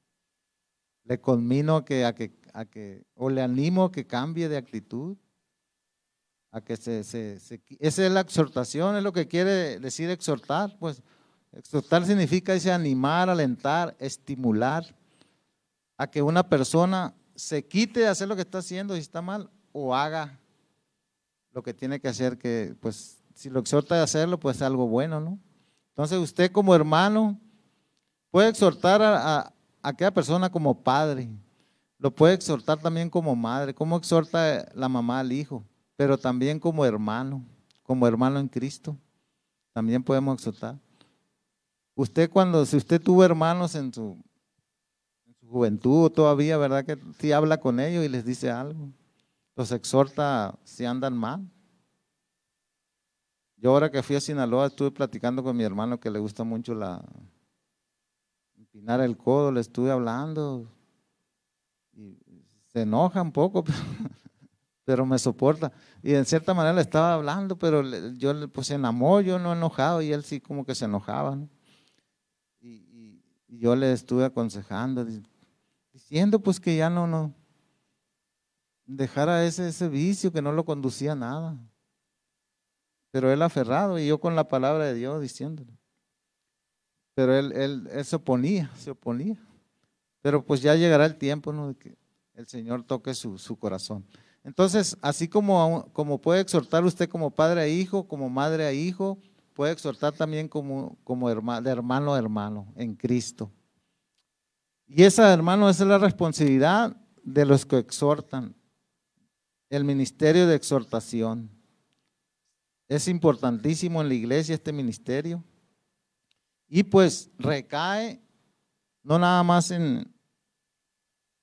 le conmino a que, a que, a que, o le animo a que cambie de actitud, a que se, se, esa es la exhortación, es lo que quiere decir exhortar, pues exhortar significa ese animar, alentar, estimular, a que una persona se quite de hacer lo que está haciendo si está mal, o haga lo que tiene que hacer, que pues si lo exhorta a hacerlo, pues es algo bueno, ¿no? Entonces usted como hermano puede exhortar a, aquella persona como padre, lo puede exhortar también como madre, como exhorta la mamá al hijo, pero también como hermano, como hermano en Cristo, también podemos exhortar. Usted cuando, si usted tuvo hermanos en su, en su juventud todavía, ¿verdad? Que si habla con ellos y les dice algo, los exhorta si andan mal. Yo ahora que fui a Sinaloa estuve platicando con mi hermano que le gusta mucho la, el codo, le estuve hablando. Y se enoja un poco, pero, me soporta. Y en cierta manera le estaba hablando, pero yo pues se enamoró, yo no enojado, y él sí como que se enojaba. Y, yo le estuve aconsejando, diciendo pues que ya no, no, dejara ese, ese vicio que no lo conducía a nada. Pero él aferrado y yo con la palabra de Dios diciéndole. Pero él, él, se oponía, se oponía. Pero pues ya llegará el tiempo ¿no? de que el Señor toque su, corazón. Entonces, así como, puede exhortar usted como padre a hijo, como madre a hijo, puede exhortar también como, como hermano, de hermano a hermano en Cristo. Y esa, hermano, esa es la responsabilidad de los que exhortan, el ministerio de exhortación. Es importantísimo en la iglesia este ministerio. Y pues recae no nada más en,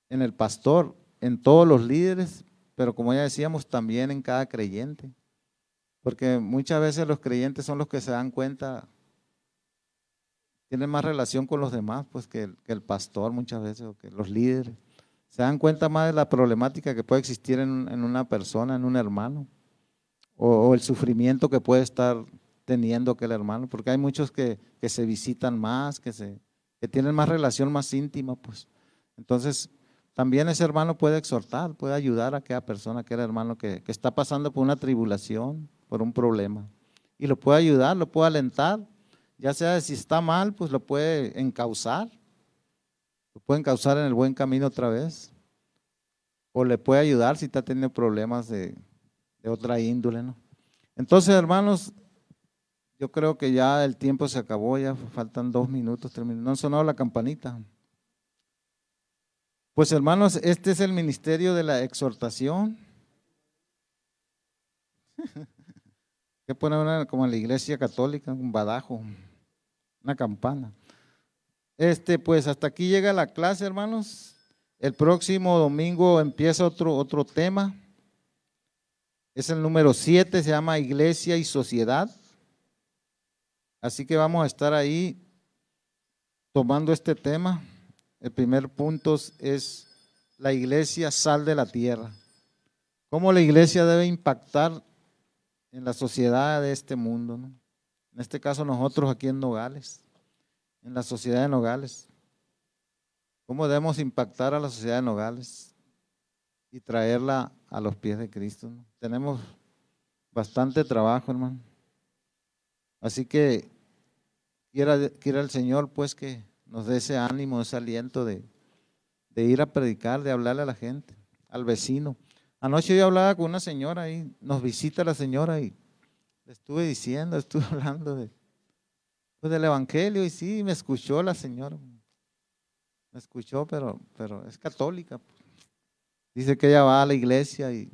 en el pastor, en todos los líderes, pero como ya decíamos, también en cada creyente. Porque muchas veces los creyentes son los que se dan cuenta, tienen más relación con los demás pues que el, pastor muchas veces, o que los líderes. Se dan cuenta más de la problemática que puede existir en, en una persona, en un hermano. o el sufrimiento que puede estar teniendo aquel hermano, porque hay muchos que, que se visitan más, que, se, que tienen más relación más íntima, pues. Entonces, también ese hermano puede exhortar, puede ayudar a aquella persona, a aquel hermano que, que está pasando por una tribulación, por un problema. Y lo puede ayudar, lo puede alentar, ya sea si está mal, pues lo puede encauzar, lo puede encauzar en el buen camino otra vez. O le puede ayudar si está teniendo problemas de, de otra índole, ¿no? Entonces, hermanos, yo creo que ya el tiempo se acabó, ya faltan dos minutos, tres. No han sonado la campanita. Pues hermanos, este es el ministerio de la exhortación. que pone una como en la iglesia católica, un badajo, una campana. Este, pues hasta aquí llega la clase, hermanos. El próximo domingo empieza otro, otro tema. Es el número 7, se llama Iglesia y Sociedad. Así que vamos a estar ahí tomando este tema. El primer punto es la iglesia sal de la tierra. ¿Cómo la iglesia debe impactar en la sociedad de este mundo? En este caso nosotros aquí en Nogales, en la sociedad de Nogales. ¿Cómo debemos impactar a la sociedad de Nogales y traerla a los pies de Cristo? Tenemos bastante trabajo, hermano. Así que quiera, quiera el Señor pues que nos dé ese ánimo, ese aliento de, de ir a predicar, de hablarle a la gente, al vecino. Anoche yo hablaba con una señora y nos visita la señora y le estuve diciendo, estuve hablando de, pues del Evangelio y sí, me escuchó la señora. Me escuchó, pero, pero es católica. Dice que ella va a la iglesia y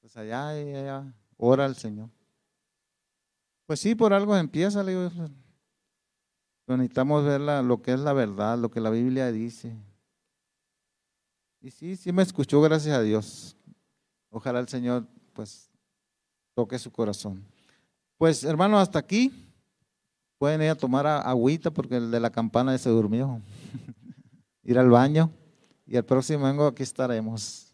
pues allá ella ora al Señor. Pues sí, por algo empieza, le digo, necesitamos ver lo que es la verdad, lo que la Biblia dice. Y sí, sí me escuchó, gracias a Dios. Ojalá el Señor, pues, toque su corazón. Pues, hermano, hasta aquí. Pueden ir a tomar agüita porque el de la campana se durmió. ir al baño. Y el próximo domingo aquí estaremos.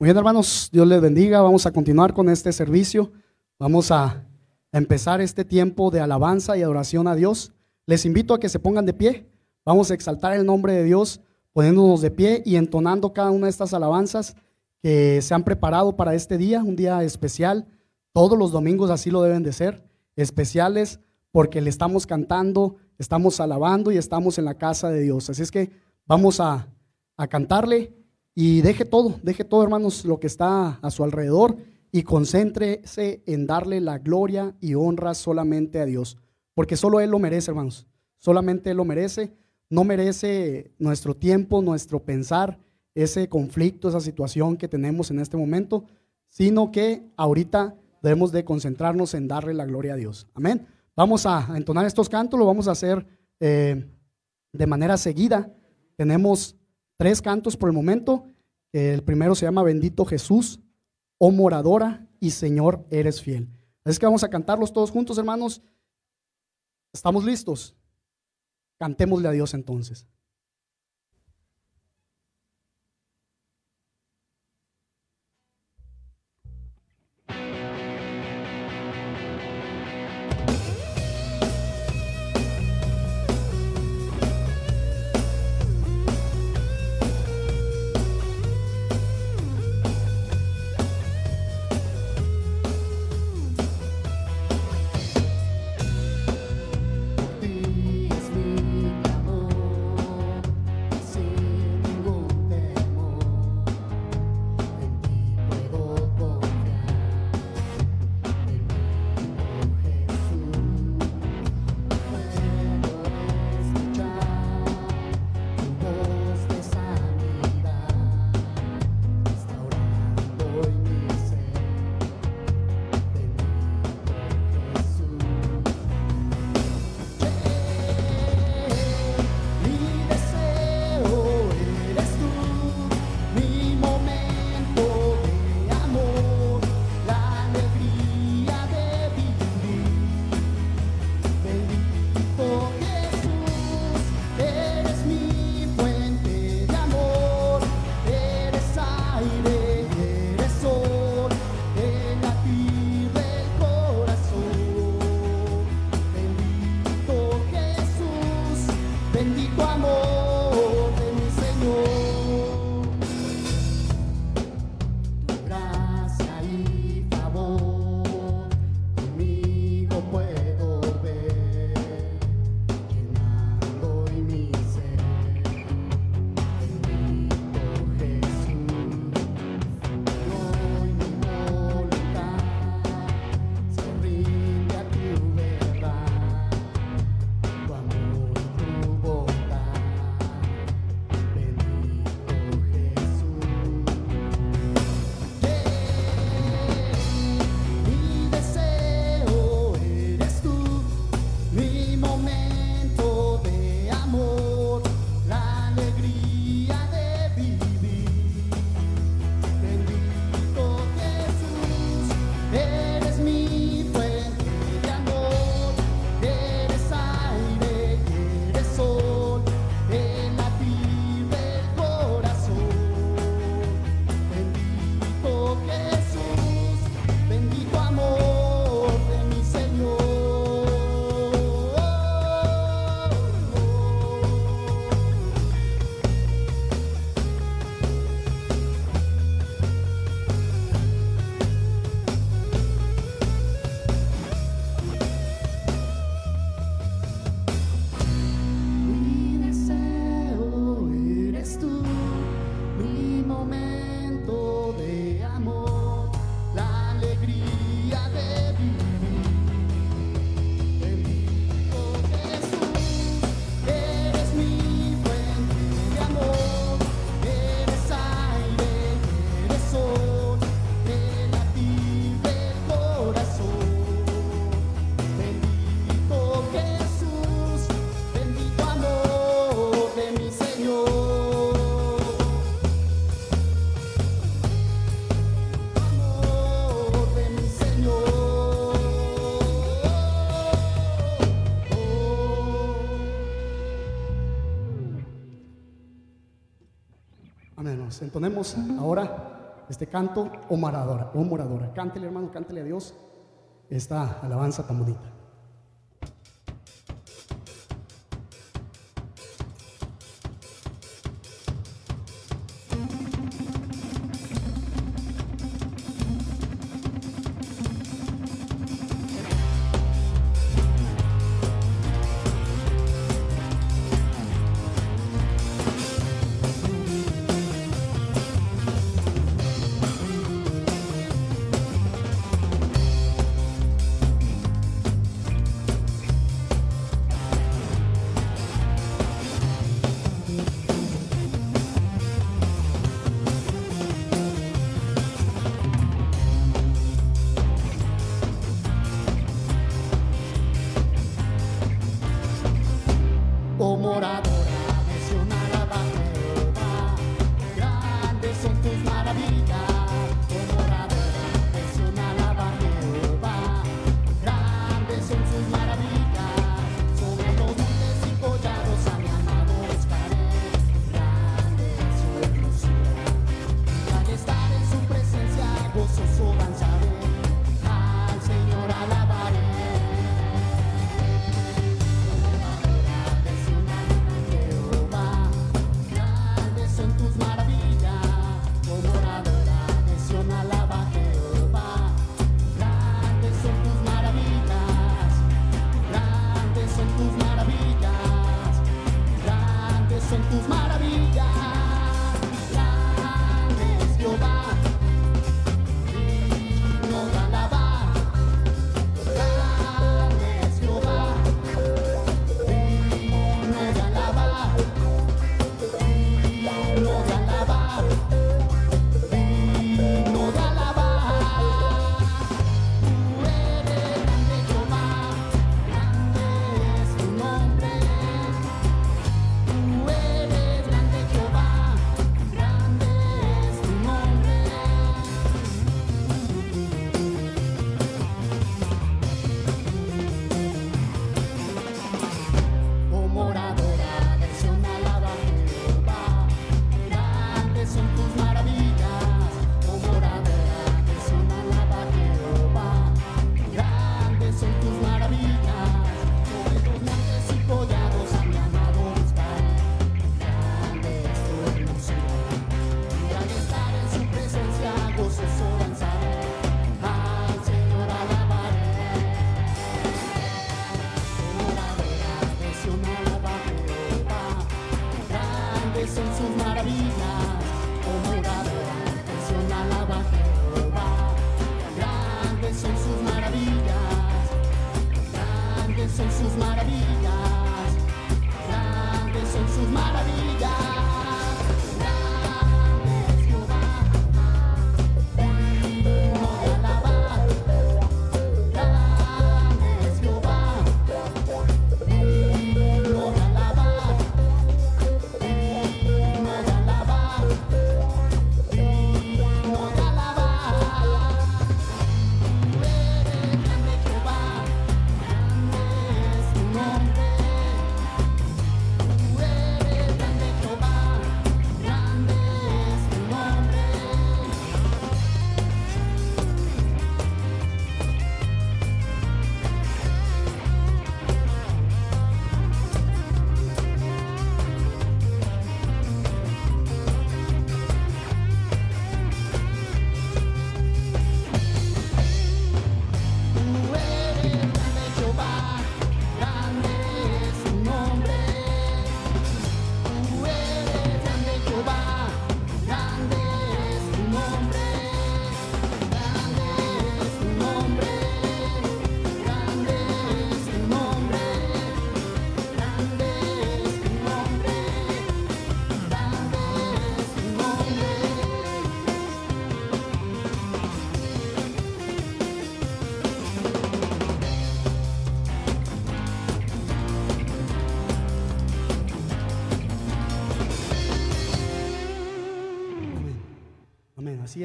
Muy bien, hermanos, Dios les bendiga. Vamos a continuar con este servicio. Vamos a empezar este tiempo de alabanza y adoración a Dios. Les invito a que se pongan de pie. Vamos a exaltar el nombre de Dios poniéndonos de pie y entonando cada una de estas alabanzas que se han preparado para este día, un día especial. Todos los domingos así lo deben de ser, especiales porque le estamos cantando, estamos alabando y estamos en la casa de Dios. Así es que vamos a, a cantarle y deje todo, deje todo, hermanos, lo que está a su alrededor y concéntrese en darle la gloria y honra solamente a Dios, porque solo Él lo merece, hermanos. Solamente Él lo merece. No merece nuestro tiempo, nuestro pensar, ese conflicto, esa situación que tenemos en este momento, sino que ahorita debemos de concentrarnos en darle la gloria a Dios. Amén. Vamos a, entonar estos cantos, lo vamos a hacer eh, de manera seguida. Tenemos tres cantos por el momento. El primero se llama Bendito Jesús, oh moradora y Señor eres fiel. Así que vamos a cantarlos todos juntos, hermanos. ¿Estamos listos? Cantémosle a Dios entonces. Componemos ahora este canto o moradora, o moradora. Cántele, hermano, cántele a Dios esta alabanza tan bonita. enamorada.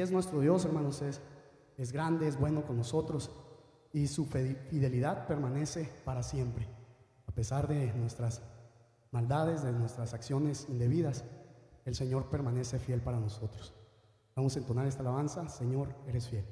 Es nuestro Dios, hermanos, es, es grande, es bueno con nosotros y su fidelidad permanece para siempre, a pesar de nuestras maldades, de nuestras acciones indebidas. El Señor permanece fiel para nosotros. Vamos a entonar esta alabanza, Señor, eres fiel.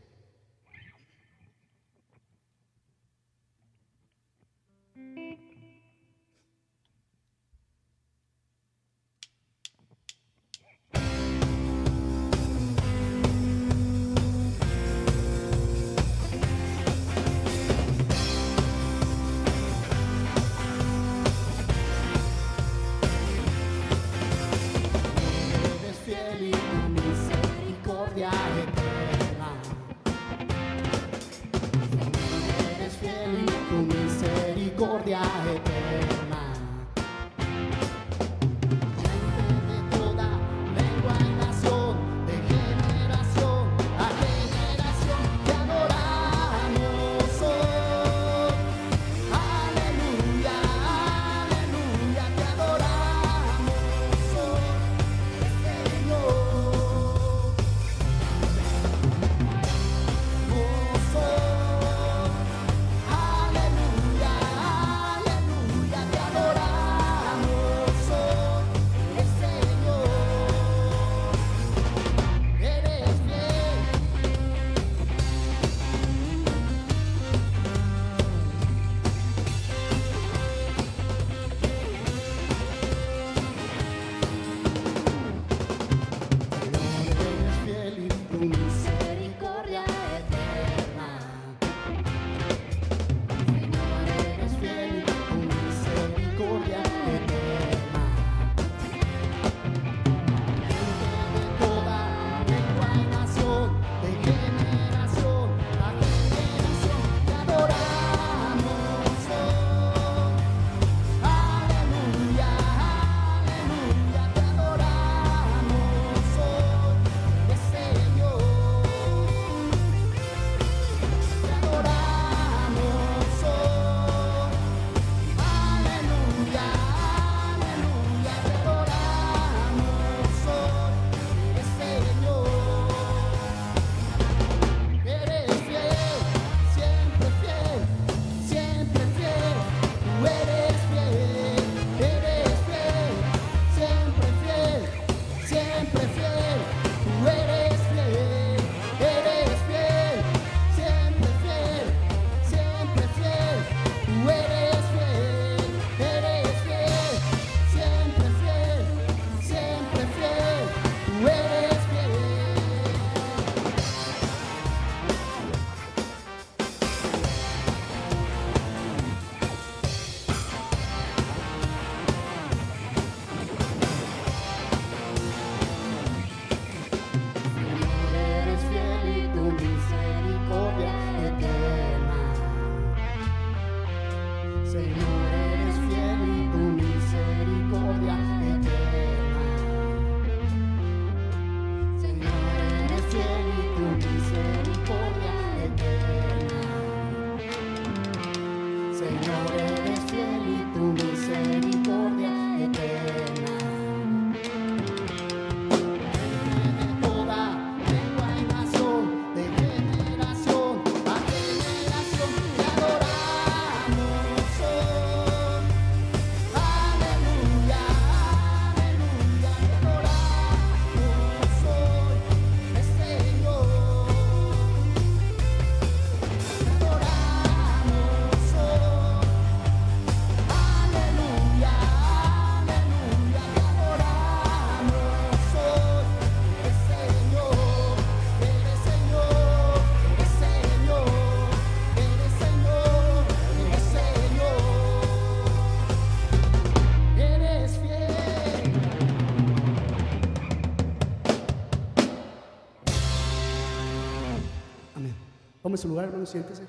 Su lugar, hermano, siéntese.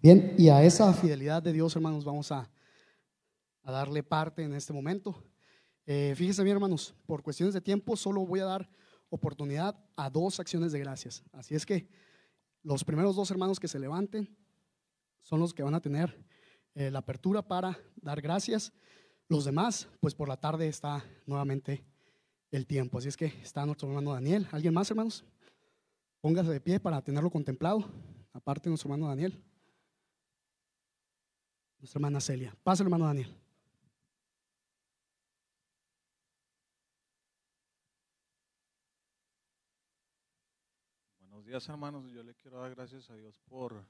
Bien, y a esa fidelidad de Dios, hermanos, vamos a, darle parte en este momento. Eh, fíjense bien, hermanos, por cuestiones de tiempo solo voy a dar oportunidad a dos acciones de gracias. Así es que los primeros dos hermanos que se levanten son los que van a tener eh, la apertura para dar gracias. Los demás, pues por la tarde está nuevamente el tiempo. Así es que está nuestro hermano Daniel. ¿Alguien más, hermanos? Póngase de pie para tenerlo contemplado, aparte nuestro hermano Daniel. Nuestra hermana Celia. Pasa, hermano Daniel. Buenos días, hermanos. Yo le quiero dar gracias a Dios por,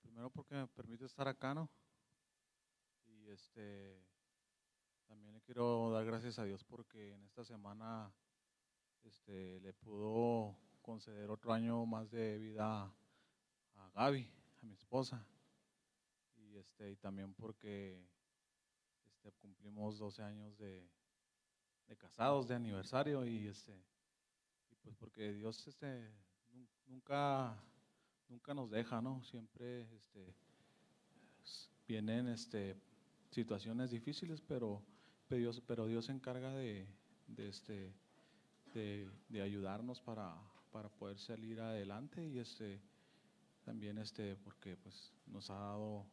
primero porque me permite estar acá, ¿no? Y este, también le quiero dar gracias a Dios porque en esta semana este, le pudo conceder otro año más de vida a Gaby, a mi esposa. Y, este, y también porque este, cumplimos 12 años de, de casados, de aniversario. Y, este, y pues porque Dios este, nunca, nunca nos deja, ¿no? Siempre este, vienen este, situaciones difíciles, pero, pero, Dios, pero Dios se encarga de, de este, de, ayudarnos para, para poder salir adelante y este también este porque pues nos ha dado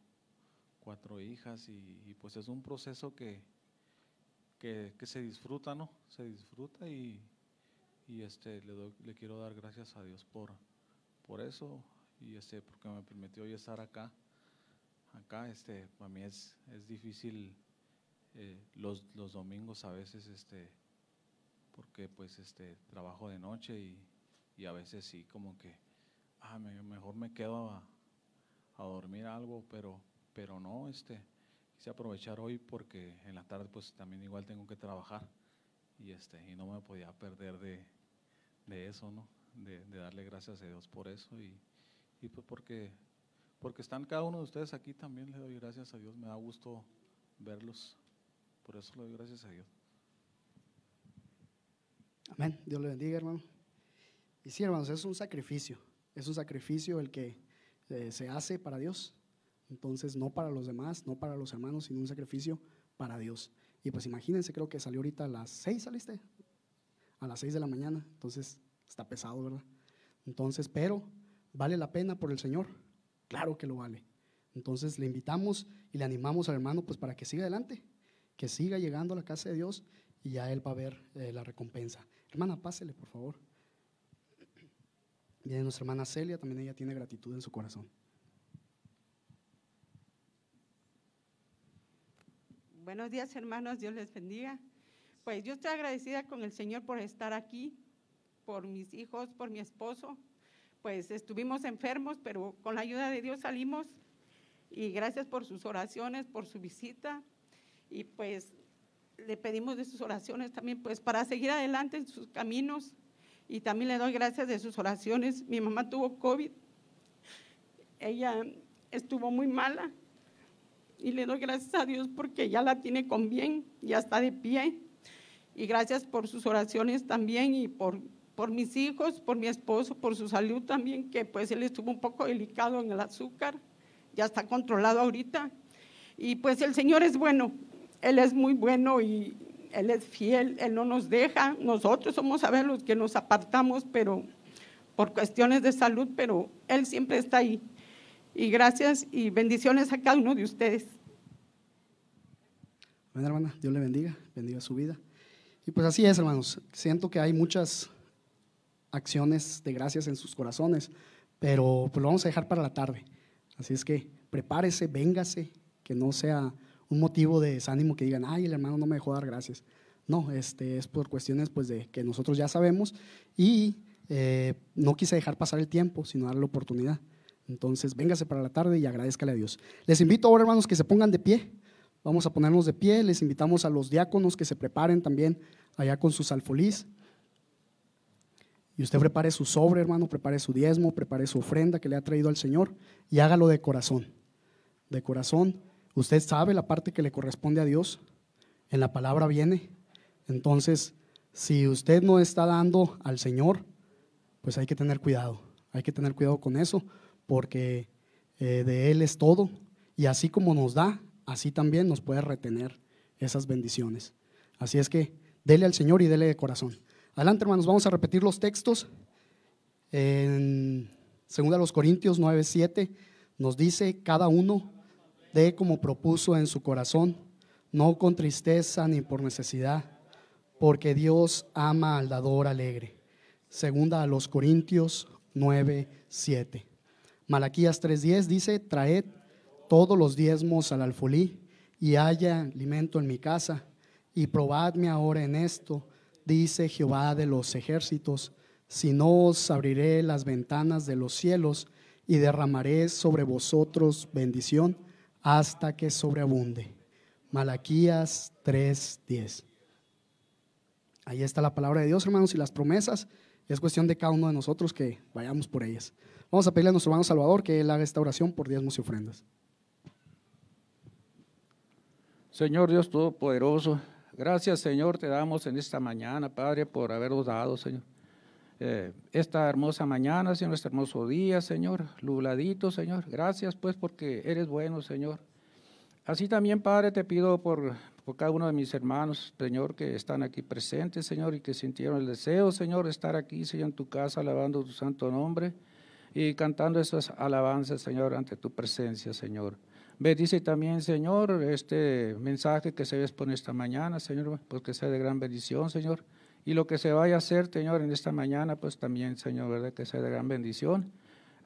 cuatro hijas y, pues es un proceso que, que, se disfruta, ¿no? Se disfruta y, y este le, le quiero dar gracias a Dios por, por eso y este porque me permitió hoy estar acá. Acá este para mí es, es difícil eh, los, los domingos a veces este porque pues este trabajo de noche y, y a veces sí como que, ah, mejor me quedo a, dormir algo, pero, pero no, este, quise aprovechar hoy porque en la tarde pues también igual tengo que trabajar y este, y no me podía perder de, eso, ¿no? De, darle gracias a Dios por eso y, y pues porque, porque están cada uno de ustedes aquí también le doy gracias a Dios, me da gusto verlos, por eso le doy gracias a Dios. Amén, Dios le bendiga hermano. Y sí, hermanos, es un sacrificio. Es un sacrificio el que eh, se hace para Dios. Entonces, no para los demás, no para los hermanos, sino un sacrificio para Dios. Y pues imagínense, creo que salió ahorita a las seis, ¿saliste? A las seis de la mañana. Entonces, está pesado, ¿verdad? Entonces, pero, ¿vale la pena por el Señor? Claro que lo vale. Entonces, le invitamos y le animamos al hermano, pues para que siga adelante, que siga llegando a la casa de Dios y ya él va a ver eh, la recompensa. Hermana, pásele, por favor. Viene nuestra hermana Celia, también ella tiene gratitud en su corazón. Buenos días hermanos, Dios les bendiga. Pues yo estoy agradecida con el Señor por estar aquí, por mis hijos, por mi esposo. Pues estuvimos enfermos, pero con la ayuda de Dios salimos. Y gracias por sus oraciones, por su visita. Y pues le pedimos de sus oraciones también, pues para seguir adelante en sus caminos y también le doy gracias de sus oraciones. Mi mamá tuvo COVID. Ella estuvo muy mala. Y le doy gracias a Dios porque ya la tiene con bien, ya está de pie. Y gracias por sus oraciones también y por, por mis hijos, por mi esposo, por su salud también, que pues él estuvo un poco delicado en el azúcar. Ya está controlado ahorita. Y pues el Señor es bueno. Él es muy bueno y él es fiel, Él no nos deja. Nosotros somos a ver los que nos apartamos, pero por cuestiones de salud, pero Él siempre está ahí. Y gracias y bendiciones a cada uno de ustedes. Bueno, hermana, Dios le bendiga, bendiga su vida. Y pues así es, hermanos. Siento que hay muchas acciones de gracias en sus corazones, pero pues lo vamos a dejar para la tarde. Así es que prepárese, véngase, que no sea un motivo de desánimo que digan, ay, el hermano no me dejó dar gracias. No, este, es por cuestiones pues, de que nosotros ya sabemos y eh, no quise dejar pasar el tiempo, sino darle la oportunidad. Entonces, véngase para la tarde y agradezcale a Dios. Les invito ahora, hermanos, que se pongan de pie. Vamos a ponernos de pie. Les invitamos a los diáconos que se preparen también allá con sus alfolís. Y usted prepare su sobre, hermano, prepare su diezmo, prepare su ofrenda que le ha traído al Señor y hágalo de corazón. De corazón Usted sabe la parte que le corresponde a Dios. En la palabra viene. Entonces, si usted no está dando al Señor, pues hay que tener cuidado. Hay que tener cuidado con eso, porque eh, de Él es todo. Y así como nos da, así también nos puede retener esas bendiciones. Así es que dele al Señor y dele de corazón. Adelante, hermanos, vamos a repetir los textos. En 2 Corintios 9, 7 nos dice, cada uno de como propuso en su corazón, no con tristeza ni por necesidad, porque Dios ama al dador alegre. Segunda a los Corintios 9, 7. Malaquías 3:10 dice, traed todos los diezmos al alfolí y haya alimento en mi casa, y probadme ahora en esto, dice Jehová de los ejércitos, si no os abriré las ventanas de los cielos y derramaré sobre vosotros bendición hasta que sobreabunde. Malaquías 3:10. Ahí está la palabra de Dios, hermanos, y las promesas. Es cuestión de cada uno de nosotros que vayamos por ellas. Vamos a pedirle a nuestro hermano Salvador que él haga esta oración por diezmos y ofrendas. Señor Dios Todopoderoso, gracias Señor te damos en esta mañana, Padre, por habernos dado, Señor. Eh, esta hermosa mañana, Señor, este hermoso día, Señor, lubladito, Señor. Gracias pues porque eres bueno, Señor. Así también, Padre, te pido por, por cada uno de mis hermanos, Señor, que están aquí presentes, Señor, y que sintieron el deseo, Señor, de estar aquí, Señor, en tu casa, alabando tu santo nombre y cantando esas alabanzas, Señor, ante tu presencia, Señor. Bendice también, Señor, este mensaje que se expone esta mañana, Señor, pues que sea de gran bendición, Señor. Y lo que se vaya a hacer, Señor, en esta mañana, pues también, Señor, ¿verdad? Que sea de gran bendición.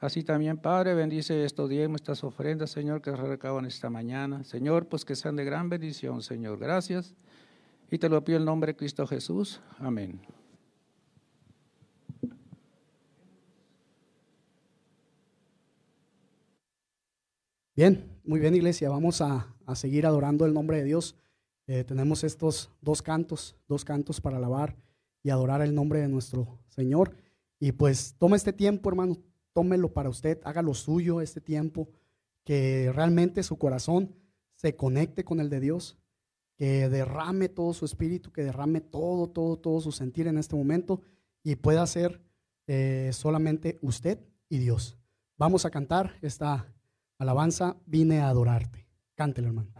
Así también, Padre, bendice estos diezmos, estas ofrendas, Señor, que se recaban esta mañana. Señor, pues que sean de gran bendición, Señor. Gracias. Y te lo pido en nombre de Cristo Jesús. Amén. Bien, muy bien iglesia, vamos a, a seguir adorando el nombre de Dios. Eh, tenemos estos dos cantos, dos cantos para alabar y adorar el nombre de nuestro Señor. Y pues tome este tiempo, hermano, tómelo para usted, haga lo suyo este tiempo, que realmente su corazón se conecte con el de Dios, que derrame todo su espíritu, que derrame todo, todo, todo su sentir en este momento y pueda ser eh, solamente usted y Dios. Vamos a cantar esta Alabanza, vine a adorarte. Cántelo, hermano.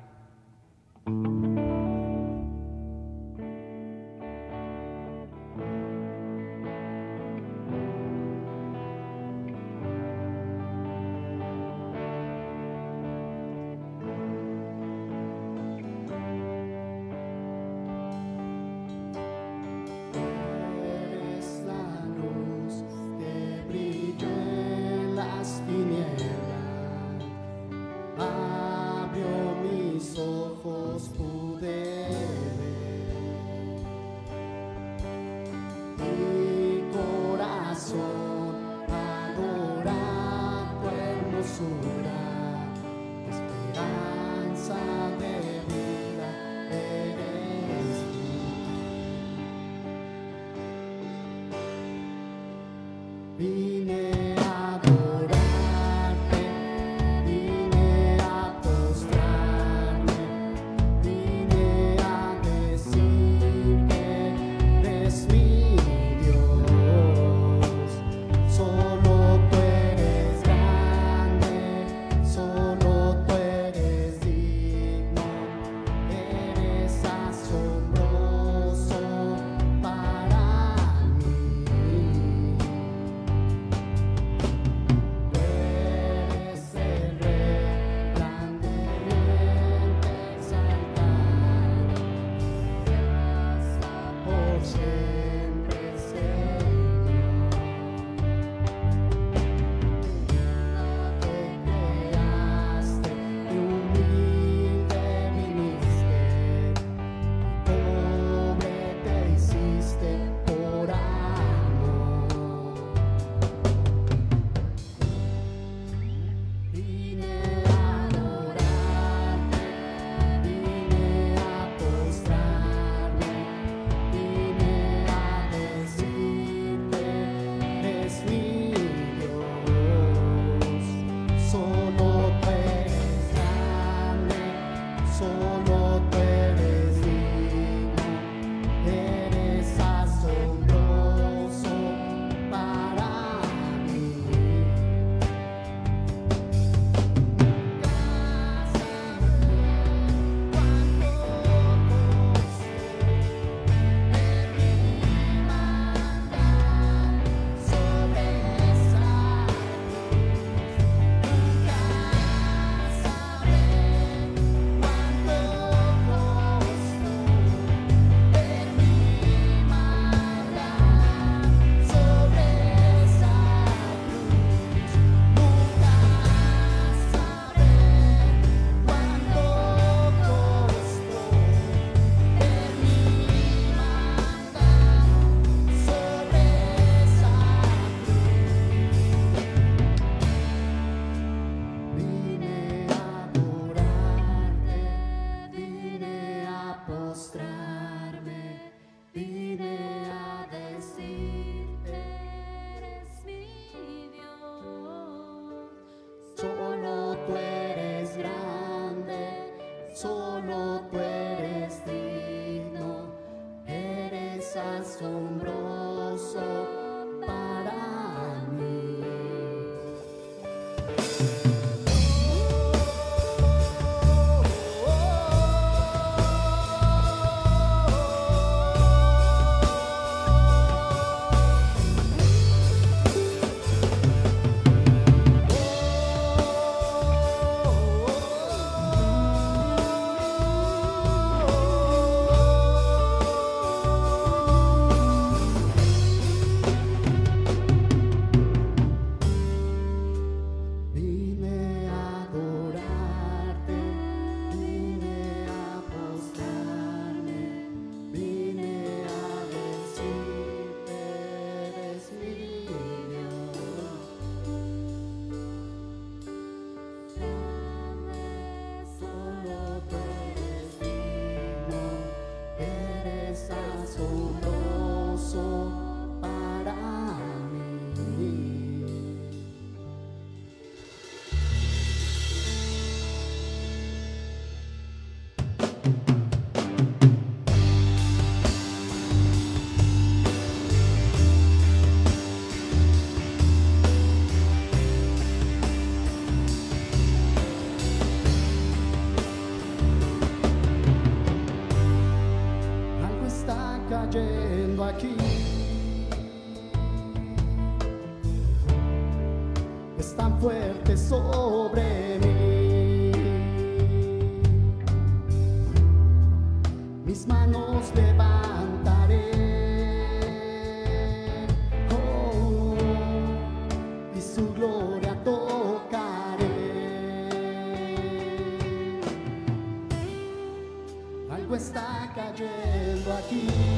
algo está cayendo aquí.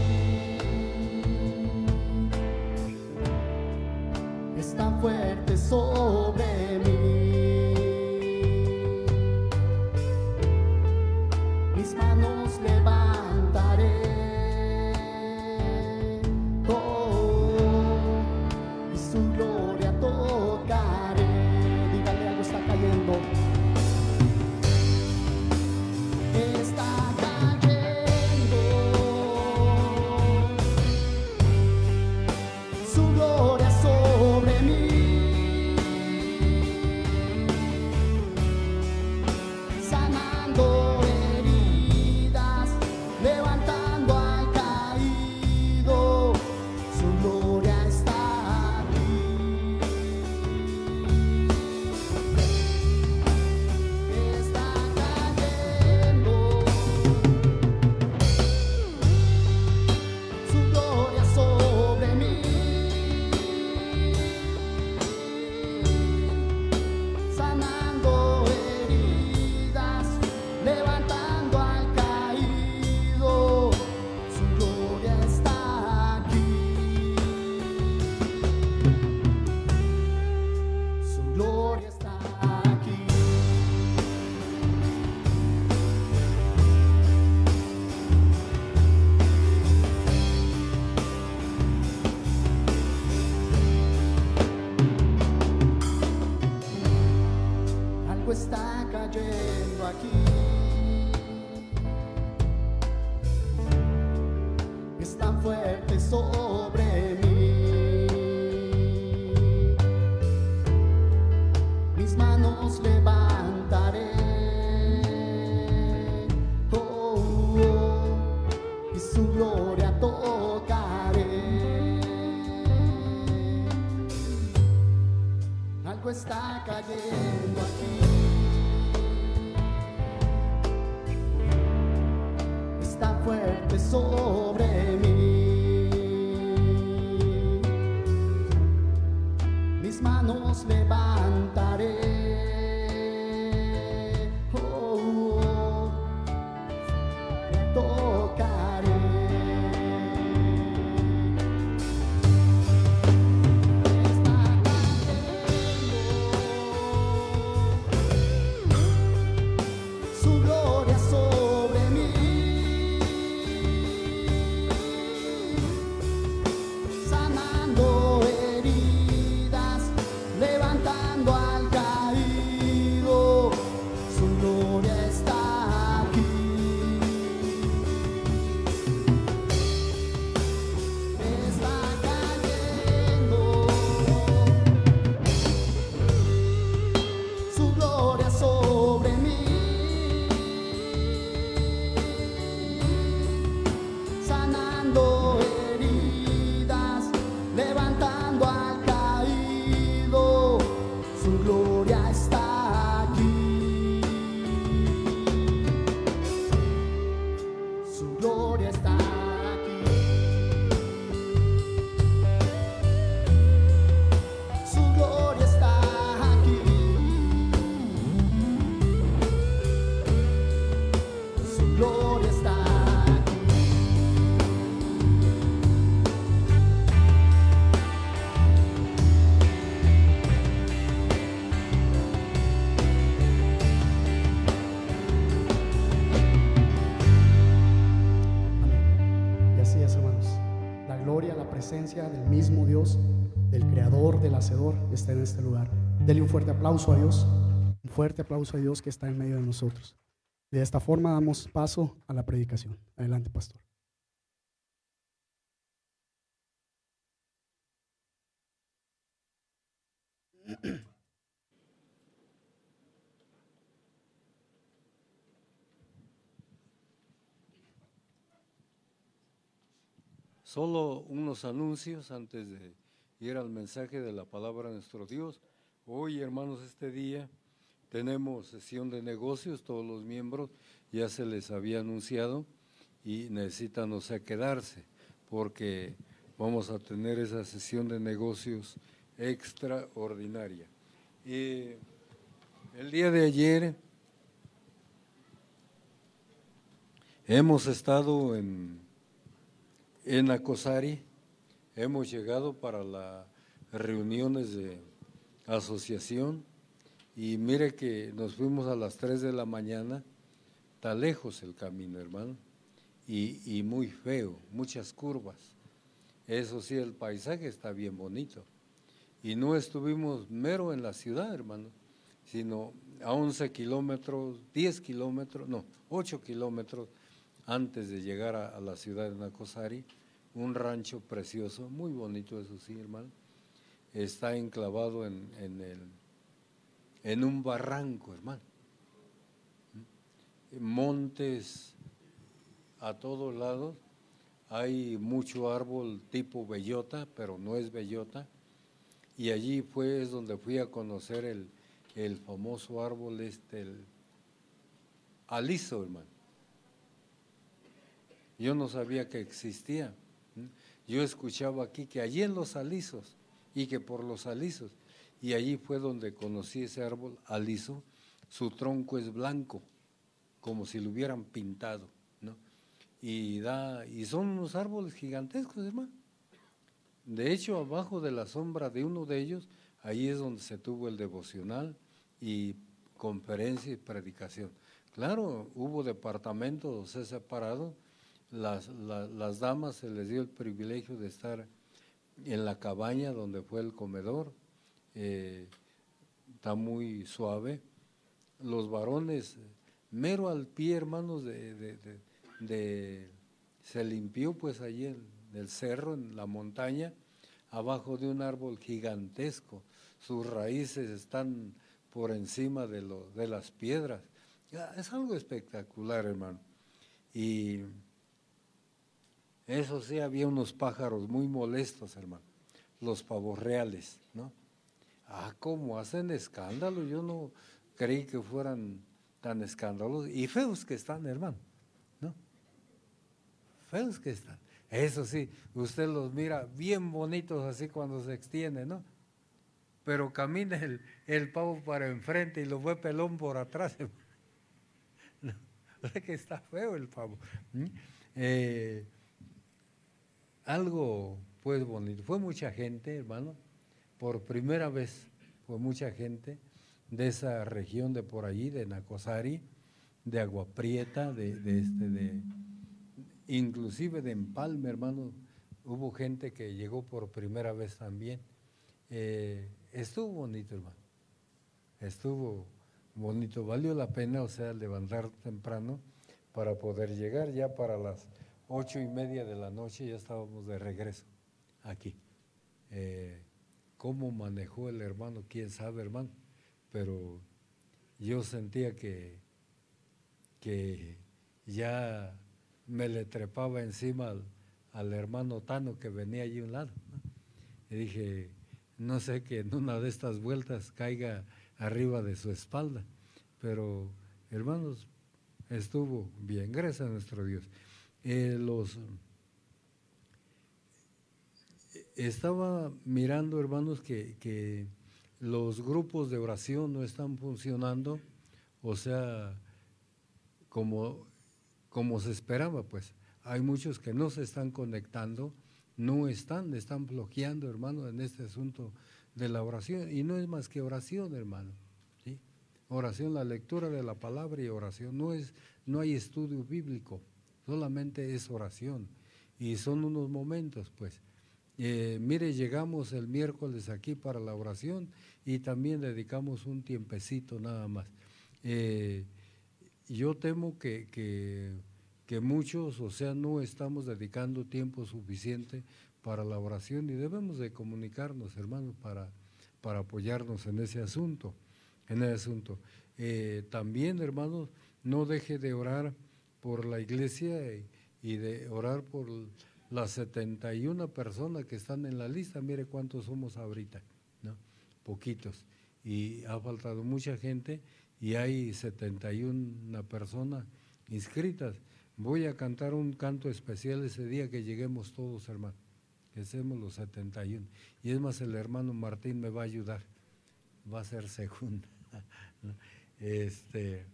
Está en este lugar. Dele un fuerte aplauso a Dios, un fuerte aplauso a Dios que está en medio de nosotros. De esta forma damos paso a la predicación. Adelante, pastor. Solo unos anuncios antes de ir al mensaje de la palabra de nuestro Dios. Hoy, hermanos, este día tenemos sesión de negocios, todos los miembros ya se les había anunciado y necesitan, o sea, quedarse, porque vamos a tener esa sesión de negocios extraordinaria. Y el día de ayer hemos estado en, en Acosari, hemos llegado para las reuniones de asociación y mire que nos fuimos a las 3 de la mañana, está lejos el camino, hermano, y, y muy feo, muchas curvas. Eso sí, el paisaje está bien bonito. Y no estuvimos mero en la ciudad, hermano, sino a 11 kilómetros, 10 kilómetros, no, 8 kilómetros antes de llegar a, la ciudad de Nacosari, un rancho precioso, muy bonito eso sí, hermano. Está enclavado en, el, en un barranco, hermano. Montes a todos lados, hay mucho árbol tipo bellota, pero no es bellota y allí fue donde fui a conocer el, el famoso árbol este, el aliso, hermano. Yo no sabía que existía. Yo escuchaba aquí que allí en los alisos y que por los alisos, y allí fue donde conocí ese árbol aliso, su tronco es blanco, como si lo hubieran pintado, ¿no? Y, da, y son unos árboles gigantescos, hermano. De hecho, abajo de la sombra de uno de ellos, ahí es donde se tuvo el devocional y conferencia y predicación. Claro, hubo departamentos se las, las, damas se les dio el privilegio de estar en la cabaña donde fue el comedor, eh, está muy suave. Los varones, mero al pie, hermanos, de, de se limpió pues allí en, del cerro, en la montaña, abajo de un árbol gigantesco. Sus raíces están por encima de, lo, de las piedras. Es algo espectacular, hermano. Y eso sí, había unos pájaros muy molestos, hermano. Los pavos reales, ¿no? Ah, cómo hacen escándalo. Yo no creí que fueran tan escandalosos. Y feos que están, hermano, ¿no? Feos que están. Eso sí, usted los mira bien bonitos así cuando se extiende, ¿no? Pero camina el, pavo para enfrente y lo ve pelón por atrás. No, que está feo el pavo. Eh, algo pues bonito. Fue mucha gente, hermano, por primera vez fue mucha gente de esa región de por allí, de Nacosari, de Agua Prieta, de, este, de inclusive de Empalme, hermano, hubo gente que llegó por primera vez también. Eh, estuvo bonito, hermano. Estuvo bonito. Valió la pena, o sea, levantar temprano para poder llegar. Ya para las ocho y media de la noche ya estábamos de regreso aquí. Eh, ¿Cómo manejó el hermano? ¿Quién sabe, hermano? Pero yo sentía que, que ya me le trepaba encima al, hermano Tano que venía allí a un lado. Y dije, no sé que en una de estas vueltas caiga arriba de su espalda, pero hermanos, estuvo bien, gracias a nuestro Dios. Eh, los estaba mirando, hermanos, que, que, los grupos de oración no están funcionando, o sea, como como se esperaba, pues. Hay muchos que no se están conectando, no están, están bloqueando, hermano, en este asunto de la oración. Y no es más que oración, hermano. Oración, la lectura de la palabra y oración. No, es, no hay estudio bíblico, solamente es oración. Y son unos momentos, pues. Eh, mire, llegamos el miércoles aquí para la oración y también dedicamos un tiempecito nada más. Eh, yo temo que, que, muchos, o sea, no estamos dedicando tiempo suficiente para la oración y debemos de comunicarnos, hermanos, para, para apoyarnos en ese asunto, en ese asunto. Eh, también, hermanos, no deje de orar por la iglesia y, de orar por las 71 personas que están en la lista, mire cuántos somos ahorita, ¿no? Poquitos. Y ha faltado mucha gente y hay 71 personas inscritas. Voy a cantar un canto especial ese día que lleguemos todos, hermano, que seamos los 71. Y es más, el hermano Martín me va a ayudar, va a ser segundo. Este,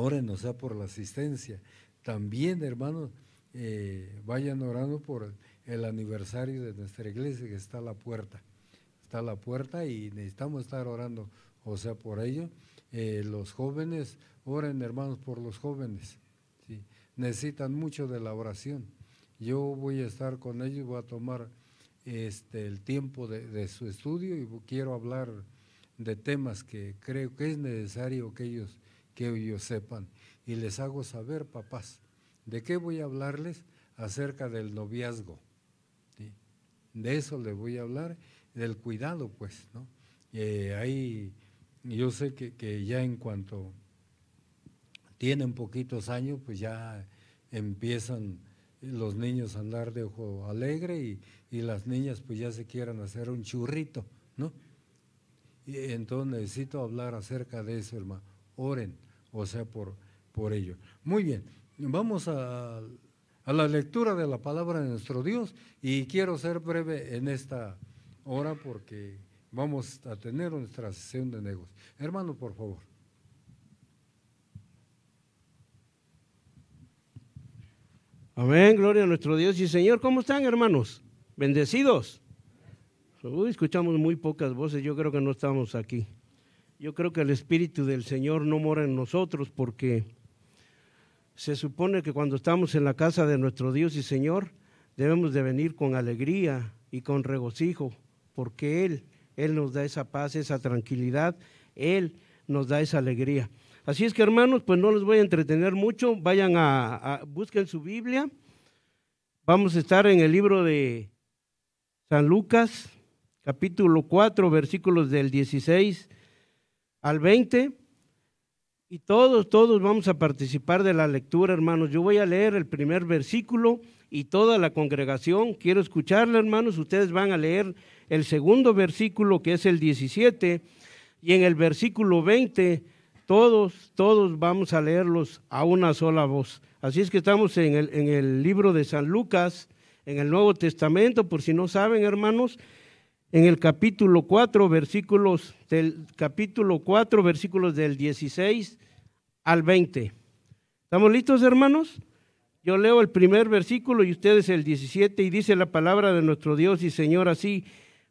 órenos sea por la asistencia. También, hermanos, eh, vayan orando por el aniversario de nuestra iglesia que está a la puerta. Está a la puerta y necesitamos estar orando, o sea, por ello. Eh, los jóvenes, oren hermanos por los jóvenes. ¿sí? Necesitan mucho de la oración. Yo voy a estar con ellos, voy a tomar este, el tiempo de, de su estudio y quiero hablar de temas que creo que es necesario que ellos, que ellos sepan. Y les hago saber, papás, ¿De qué voy a hablarles? Acerca del noviazgo. De eso les voy a hablar, del cuidado, pues, ¿no? Eh, ahí yo sé que, ya en cuanto tienen poquitos años, pues ya empiezan los niños a andar de ojo alegre y, y las niñas pues ya se quieran hacer un churrito, ¿no? Y entonces necesito hablar acerca de eso, hermano. Oren, o sea, por, por ello. Muy bien. Vamos a, la lectura de la palabra de nuestro Dios y quiero ser breve en esta hora porque vamos a tener nuestra sesión de negocios. Hermano, por favor. Amén, gloria a nuestro Dios y Señor. ¿Cómo están, hermanos? Bendecidos. escuchamos muy pocas voces, yo creo que no estamos aquí. Yo creo que el Espíritu del Señor no mora en nosotros porque se supone que cuando estamos en la casa de nuestro Dios y Señor, debemos de venir con alegría y con regocijo, porque Él, Él nos da esa paz, esa tranquilidad, Él nos da esa alegría. Así es que hermanos, pues no les voy a entretener mucho, vayan a, busquen su Biblia. Vamos a estar en el libro de San Lucas, capítulo 4, versículos del 16 al 20. Y todos, todos vamos a participar de la lectura, hermanos. Yo voy a leer el primer versículo y toda la congregación, quiero escucharla, hermanos. Ustedes van a leer el segundo versículo, que es el 17, y en el versículo 20, todos, todos vamos a leerlos a una sola voz. Así es que estamos en el, en el libro de San Lucas, en el Nuevo Testamento, por si no saben, hermanos, en el capítulo 4, versículos del capítulo 4, versículos del 16 al 20. ¿Estamos listos, hermanos? Yo leo el primer versículo y ustedes el 17 y dice la palabra de nuestro Dios y Señor así,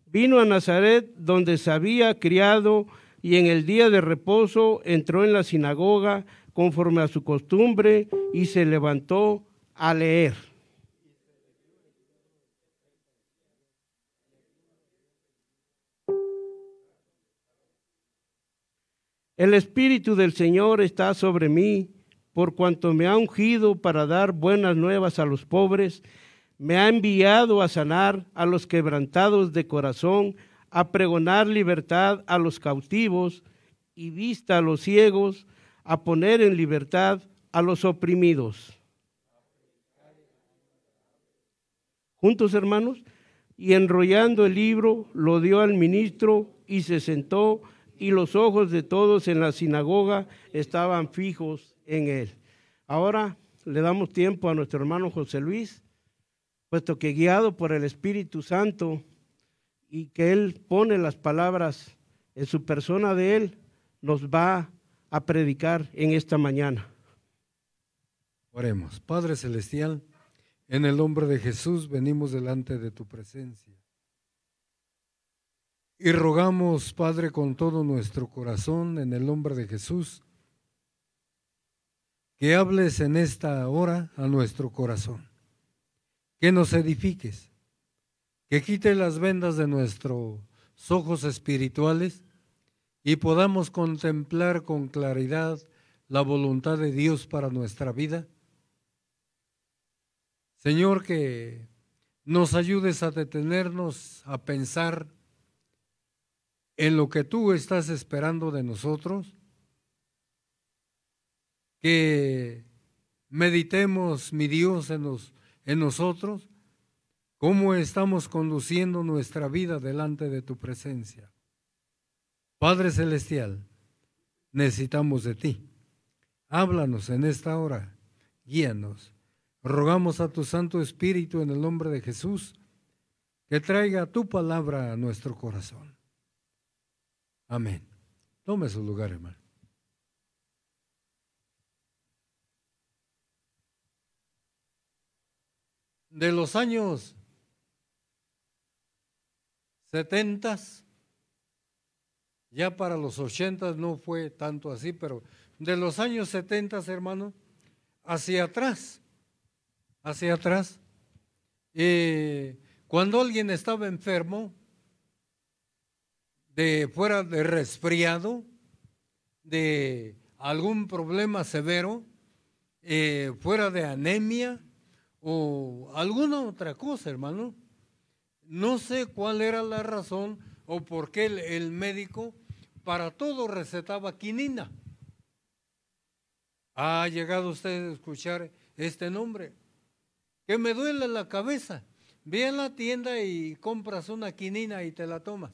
vino a Nazaret donde se había criado y en el día de reposo entró en la sinagoga conforme a su costumbre y se levantó a leer. El Espíritu del Señor está sobre mí, por cuanto me ha ungido para dar buenas nuevas a los pobres, me ha enviado a sanar a los quebrantados de corazón, a pregonar libertad a los cautivos y vista a los ciegos, a poner en libertad a los oprimidos. Juntos, hermanos, y enrollando el libro, lo dio al ministro y se sentó y los ojos de todos en la sinagoga estaban fijos en él. Ahora le damos tiempo a nuestro hermano José Luis, puesto que guiado por el Espíritu Santo y que él pone las palabras en su persona de él, nos va a predicar en esta mañana. Oremos. Padre Celestial, en el nombre de Jesús venimos delante de tu presencia. Y rogamos, Padre, con todo nuestro corazón, en el nombre de Jesús, que hables en esta hora a nuestro corazón, que nos edifiques, que quite las vendas de nuestros ojos espirituales y podamos contemplar con claridad la voluntad de Dios para nuestra vida. Señor, que nos ayudes a detenernos, a pensar, en lo que tú estás esperando de nosotros, que meditemos, mi Dios, en nosotros, cómo estamos conduciendo nuestra vida delante de tu presencia. Padre Celestial, necesitamos de ti. Háblanos en esta hora, guíanos. Rogamos a tu Santo Espíritu en el nombre de Jesús que traiga tu palabra a nuestro corazón. Amén. Tome su lugar, hermano. De los años setentas, ya para los ochentas no fue tanto así, pero de los años setentas, hermano, hacia atrás, hacia atrás, eh, cuando alguien estaba enfermo, de fuera de resfriado, de algún problema severo, eh, fuera de anemia o alguna otra cosa, hermano. No sé cuál era la razón o por qué el, médico para todo recetaba quinina. ¿Ha llegado usted a escuchar este nombre? Que me duele la cabeza. Ve a la tienda y compras una quinina y te la tomas.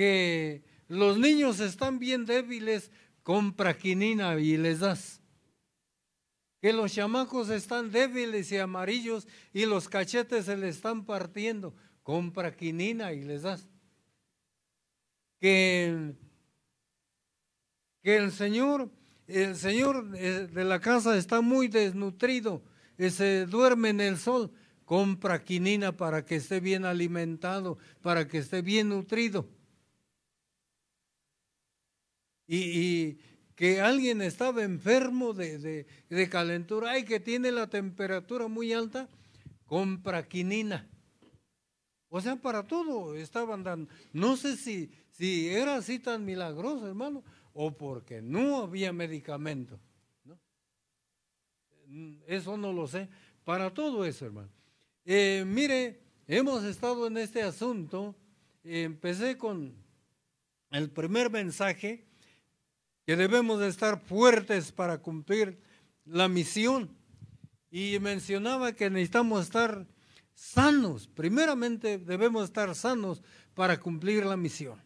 Que los niños están bien débiles, compra quinina y les das. Que los chamacos están débiles y amarillos y los cachetes se les están partiendo, compra quinina y les das. Que, que el Señor, el Señor eh, de la casa está muy desnutrido, se duerme en el sol, compra quinina para que esté bien alimentado, para que esté bien nutrido. Y, que alguien estaba enfermo de, de, calentura, ay, que tiene la temperatura muy alta, compra quinina. O sea, para todo estaban dando. No sé si, si era así tan milagroso, hermano, o porque no había medicamento. Eso no lo sé. Para todo eso, hermano. Eh, mire, hemos estado en este asunto. empecé con el primer mensaje, que debemos de estar fuertes para cumplir la misión. Y mencionaba que necesitamos estar sanos. Primeramente debemos estar sanos para cumplir la misión.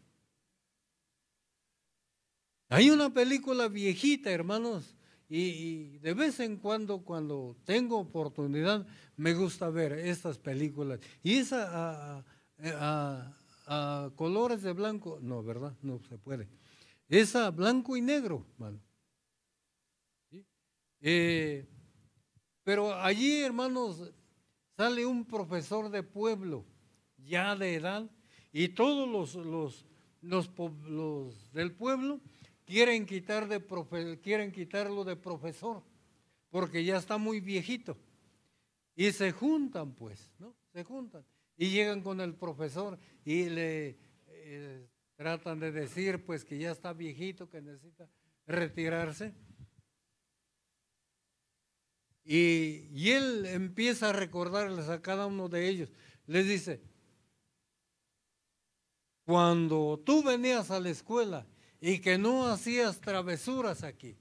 Hay una película viejita, hermanos, y, de vez en cuando, cuando tengo oportunidad, me gusta ver estas películas. Y esa a, colores de blanco, no, ¿verdad? No se puede. Esa blanco y negro, hermano. Eh, pero allí, hermanos, sale un profesor de pueblo, ya de edad, y todos los, los, los, del pueblo quieren, quitar de quieren quitarlo de profesor, porque ya está muy viejito. Y se juntan, pues, ¿no? Se juntan. Y llegan con el profesor y le eh, tratan de decir, pues, que ya está viejito, que necesita retirarse. Y, y, él empieza a recordarles a cada uno de ellos. Les dice, cuando tú venías a la escuela y que no hacías travesuras aquí.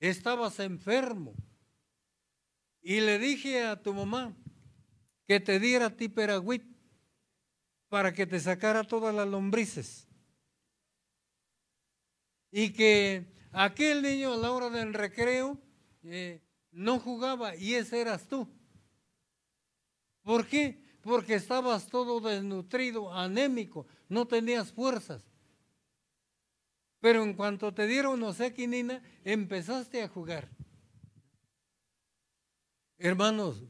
Estabas enfermo. Y le dije a tu mamá que te diera tiperagüit para que te sacara todas las lombrices. Y que aquel niño a la hora del recreo eh, no jugaba y ese eras tú. ¿Por qué? Porque estabas todo desnutrido, anémico no tenías fuerzas. Pero en cuanto te dieron no sé quinina, empezaste a jugar. Hermanos,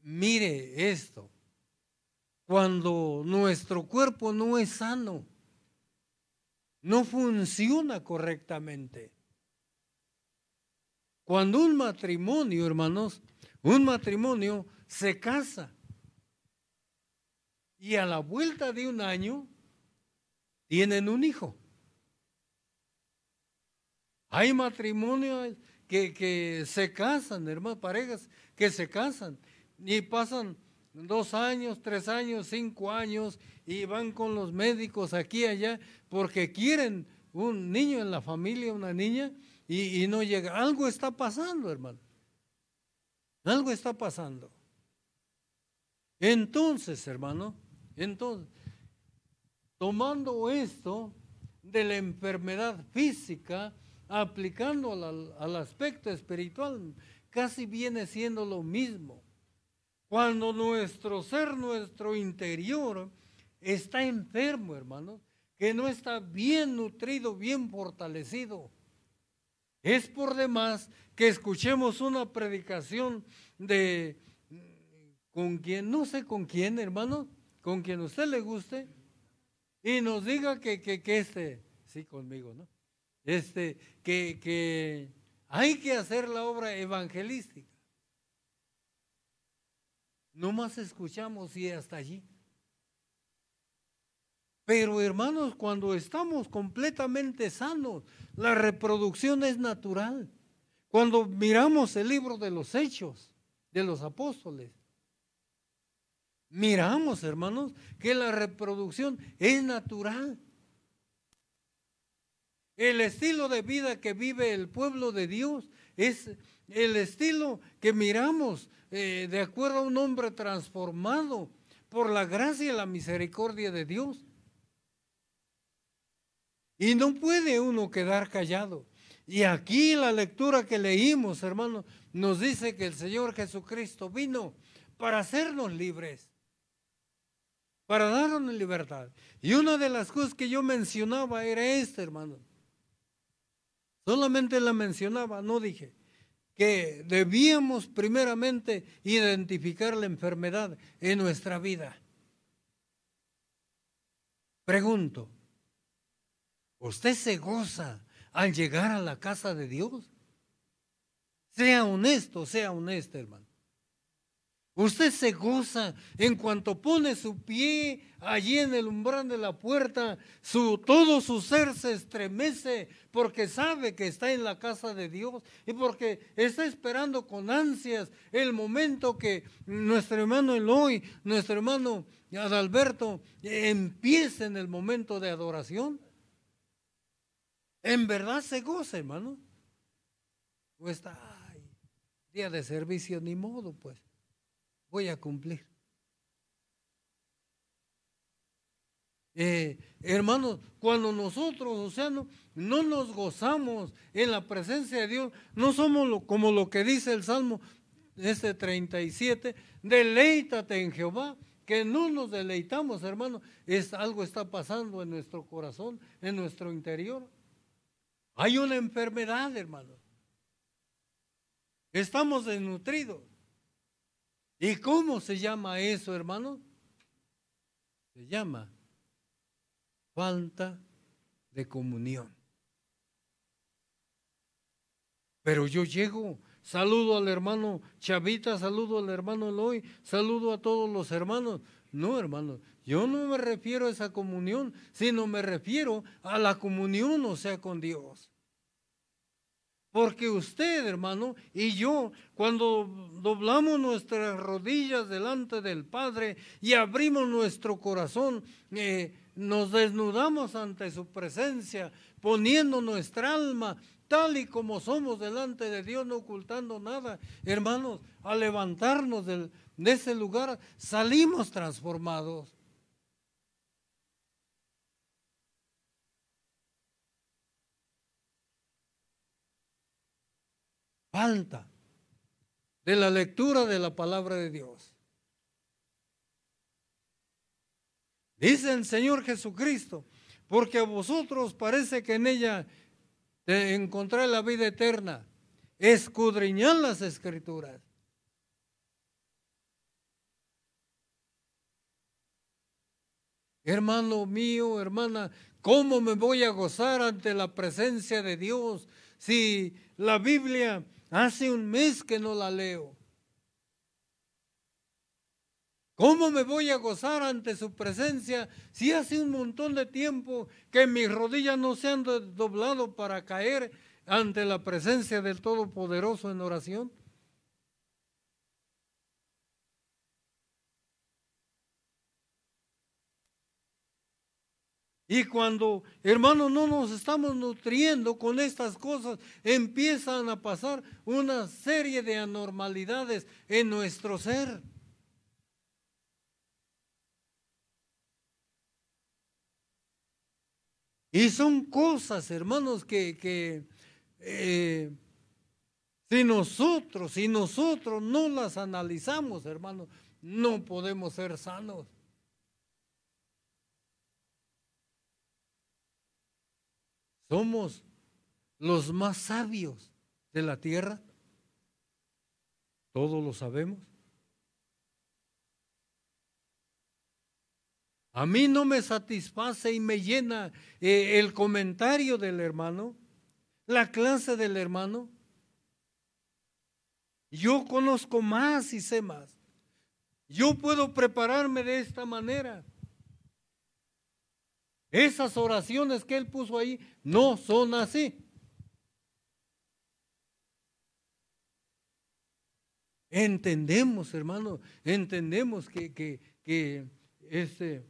mire esto. Cuando nuestro cuerpo no es sano, no funciona correctamente. Cuando un matrimonio, hermanos, un matrimonio se casa y a la vuelta de un año tienen un hijo. Hay matrimonios que, se casan, hermanos, parejas que se casan y pasan dos años, tres años, cinco años y van con los médicos aquí y allá porque quieren un niño en la familia, una niña, y, no llega. Algo está pasando, hermano. Algo está pasando. Entonces, hermano, entonces, tomando esto de la enfermedad física, aplicando al, al aspecto espiritual, casi viene siendo lo mismo. Cuando nuestro ser, nuestro interior, está enfermo, hermanos, que no está bien nutrido, bien fortalecido. Es por demás que escuchemos una predicación de con quien, no sé con quién, hermano, con quien a usted le guste, y nos diga que, que, que este, sí, conmigo, ¿no? Este, que, que hay que hacer la obra evangelística. No más escuchamos y hasta allí. Pero hermanos, cuando estamos completamente sanos, la reproducción es natural. Cuando miramos el libro de los hechos de los apóstoles, miramos, hermanos, que la reproducción es natural. El estilo de vida que vive el pueblo de Dios es el estilo que miramos eh, de acuerdo a un hombre transformado por la gracia y la misericordia de Dios. Y no puede uno quedar callado. Y aquí la lectura que leímos, hermano, nos dice que el Señor Jesucristo vino para hacernos libres, para darnos libertad. Y una de las cosas que yo mencionaba era esta, hermano. Solamente la mencionaba, no dije que debíamos primeramente identificar la enfermedad en nuestra vida. Pregunto, ¿usted se goza al llegar a la casa de Dios? Sea honesto, sea honesto, hermano. Usted se goza en cuanto pone su pie allí en el umbral de la puerta, su, todo su ser se estremece porque sabe que está en la casa de Dios y porque está esperando con ansias el momento que nuestro hermano Eloy, nuestro hermano Adalberto empiece en el momento de adoración. En verdad se goza, hermano. O está, día de servicio, ni modo, pues voy a cumplir. Eh, hermanos, cuando nosotros, o sea, no, no, nos gozamos en la presencia de Dios, no somos como lo que dice el Salmo este 37, deleítate en Jehová, que no nos deleitamos, hermano, es algo está pasando en nuestro corazón, en nuestro interior. Hay una enfermedad, hermano. Estamos desnutridos. ¿Y cómo se llama eso, hermano? Se llama falta de comunión. Pero yo llego, saludo al hermano Chavita, saludo al hermano Eloy, saludo a todos los hermanos. No, hermano, yo no me refiero a esa comunión, sino me refiero a la comunión, o sea, con Dios. Porque usted, hermano, y yo, cuando doblamos nuestras rodillas delante del Padre y abrimos nuestro corazón, eh, nos desnudamos ante su presencia, poniendo nuestra alma tal y como somos delante de Dios, no ocultando nada. Hermanos, al levantarnos de ese lugar, salimos transformados. Falta de la lectura de la palabra de Dios. Dice el Señor Jesucristo, porque a vosotros parece que en ella encontré la vida eterna. Escudriñad las escrituras. Hermano mío, hermana, ¿cómo me voy a gozar ante la presencia de Dios si la Biblia Hace un mes que no la leo. ¿Cómo me voy a gozar ante su presencia si hace un montón de tiempo que mis rodillas no se han doblado para caer ante la presencia del Todopoderoso en oración? Y cuando, hermanos, no nos estamos nutriendo con estas cosas, empiezan a pasar una serie de anormalidades en nuestro ser. Y son cosas, hermanos, que, que eh, si nosotros, si nosotros no las analizamos, hermanos, no podemos ser sanos. Somos los más sabios de la tierra. Todos lo sabemos. A mí no me satisface y me llena eh, el comentario del hermano, la clase del hermano. Yo conozco más y sé más. Yo puedo prepararme de esta manera. Esas oraciones que él puso ahí no son así. Entendemos, hermano, entendemos que, que, que este,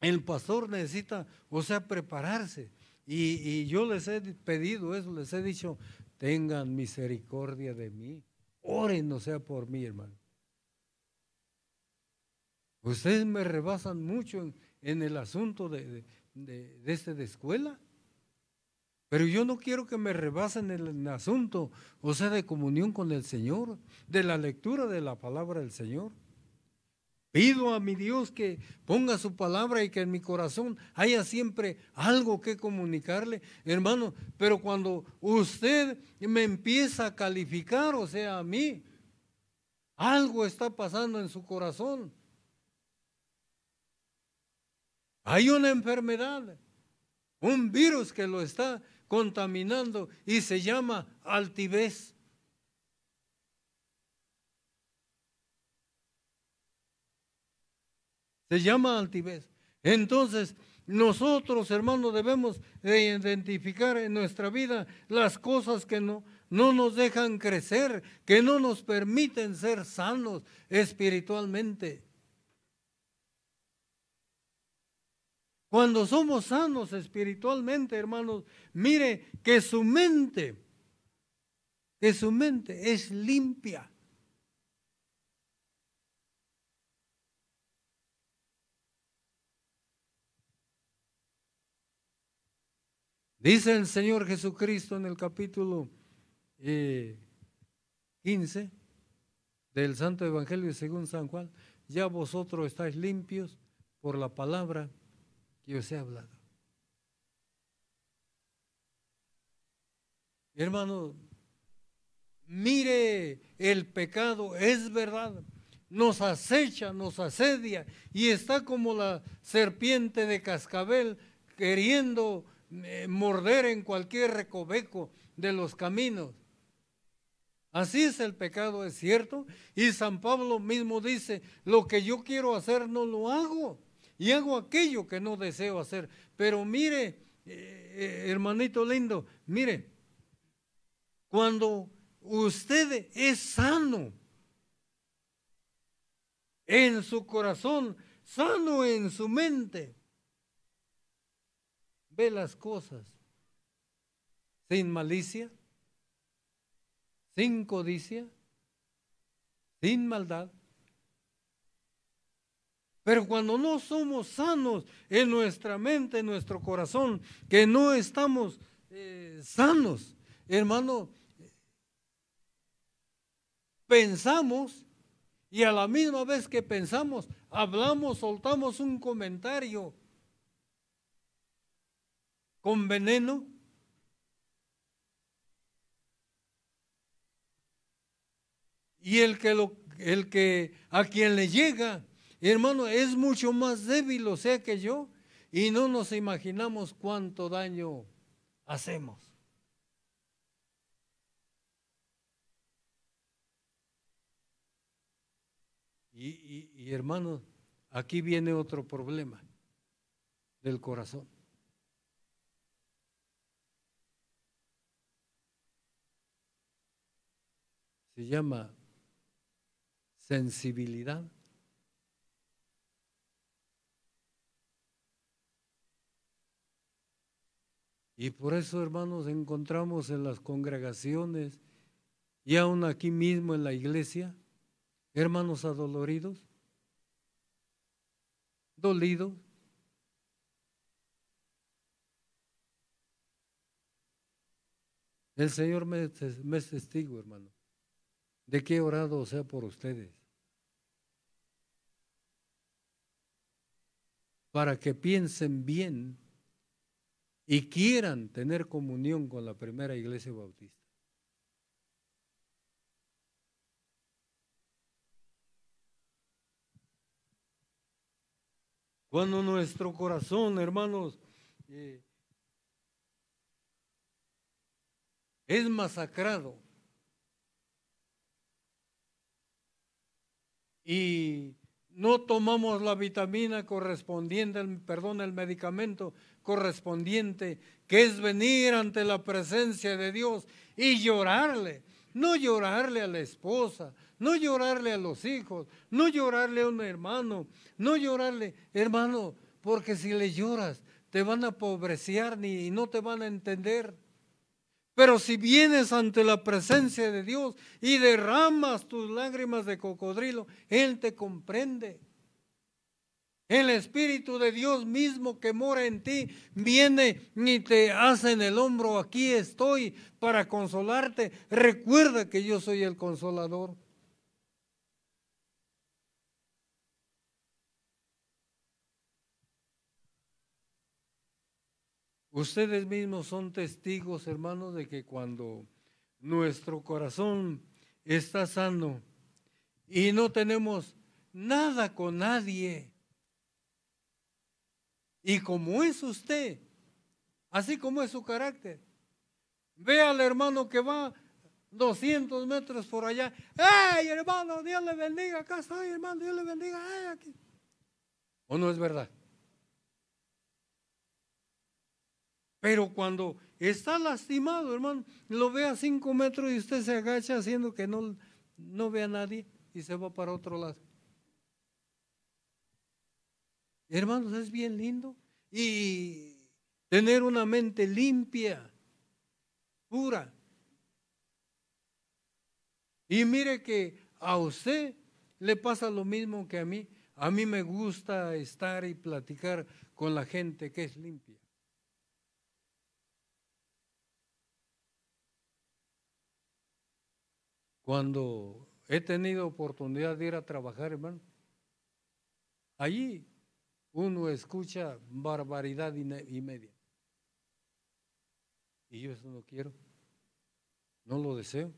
el pastor necesita, o sea, prepararse. Y, y, yo les he pedido eso, les he dicho, tengan misericordia de mí, oren, o sea, por mí, hermano. Ustedes me rebasan mucho en, en el asunto de, este de escuela. Pero yo no quiero que me rebasen en el asunto, o sea, de comunión con el Señor, de la lectura de la palabra del Señor. Pido a mi Dios que ponga su palabra y que en mi corazón haya siempre algo que comunicarle, hermano. Pero cuando usted me empieza a calificar, o sea, a mí, algo está pasando en su corazón. Hay una enfermedad, un virus que lo está contaminando y se llama altivez. Se llama altivez. Entonces, nosotros, hermanos, debemos de identificar en nuestra vida las cosas que no, no nos dejan crecer, que no nos permiten ser sanos espiritualmente. Cuando somos sanos espiritualmente, hermanos, mire que su mente, que su mente es limpia. Dice el Señor Jesucristo en el capítulo eh, 15 del Santo Evangelio según San Juan, ya vosotros estáis limpios por la palabra que os he hablado. Hermano, mire el pecado, es verdad, nos acecha, nos asedia y está como la serpiente de cascabel queriendo eh, morder en cualquier recoveco de los caminos. Así es el pecado, es cierto. Y San Pablo mismo dice, lo que yo quiero hacer no lo hago y hago aquello que no deseo hacer. Pero mire, eh, eh, hermanito lindo, mire, cuando usted es sano en su corazón, sano en su mente, ve las cosas sin malicia, sin codicia, sin maldad pero cuando no somos sanos en nuestra mente, en nuestro corazón, que no estamos eh, sanos, hermano, pensamos y a la misma vez que pensamos, hablamos, soltamos un comentario con veneno. Y el que, lo, el que a quien le llega hermano, es mucho más débil, o sea, que yo, y no nos imaginamos cuánto daño hacemos. Y, y, y hermano, aquí viene otro problema del corazón. Se llama sensibilidad Y por eso, hermanos, encontramos en las congregaciones y aún aquí mismo en la iglesia, hermanos adoloridos, dolidos. El Señor me, es testigo, hermano, de que he orado sea por ustedes. Para que piensen bien y quieran tener comunión con la primera iglesia bautista. Cuando nuestro corazón, hermanos, eh, es masacrado y no tomamos la vitamina correspondiente, perdón, el medicamento correspondiente, que es venir ante la presencia de Dios y llorarle, no llorarle a la esposa, no llorarle a los hijos, no llorarle a un hermano, no llorarle, hermano, porque si le lloras te van a pobreciar y no te van a entender. Pero si vienes ante la presencia de Dios y derramas tus lágrimas de cocodrilo, Él te comprende. El Espíritu de Dios mismo que mora en ti viene y te hace en el hombro, aquí estoy para consolarte. Recuerda que yo soy el consolador. Ustedes mismos son testigos, hermanos, de que cuando nuestro corazón está sano y no tenemos nada con nadie, y como es usted, así como es su carácter, ve al hermano que va 200 metros por allá, ¡ay hermano, Dios le bendiga! Acá estoy, hermano, Dios le bendiga. ¡ay aquí! ¿O no es verdad? Pero cuando está lastimado, hermano, lo ve a cinco metros y usted se agacha haciendo que no, no ve a nadie y se va para otro lado. Hermanos, es bien lindo. Y tener una mente limpia, pura. Y mire que a usted le pasa lo mismo que a mí. A mí me gusta estar y platicar con la gente que es limpia. Cuando he tenido oportunidad de ir a trabajar, hermano, allí uno escucha barbaridad y media. Y yo eso no quiero, no lo deseo.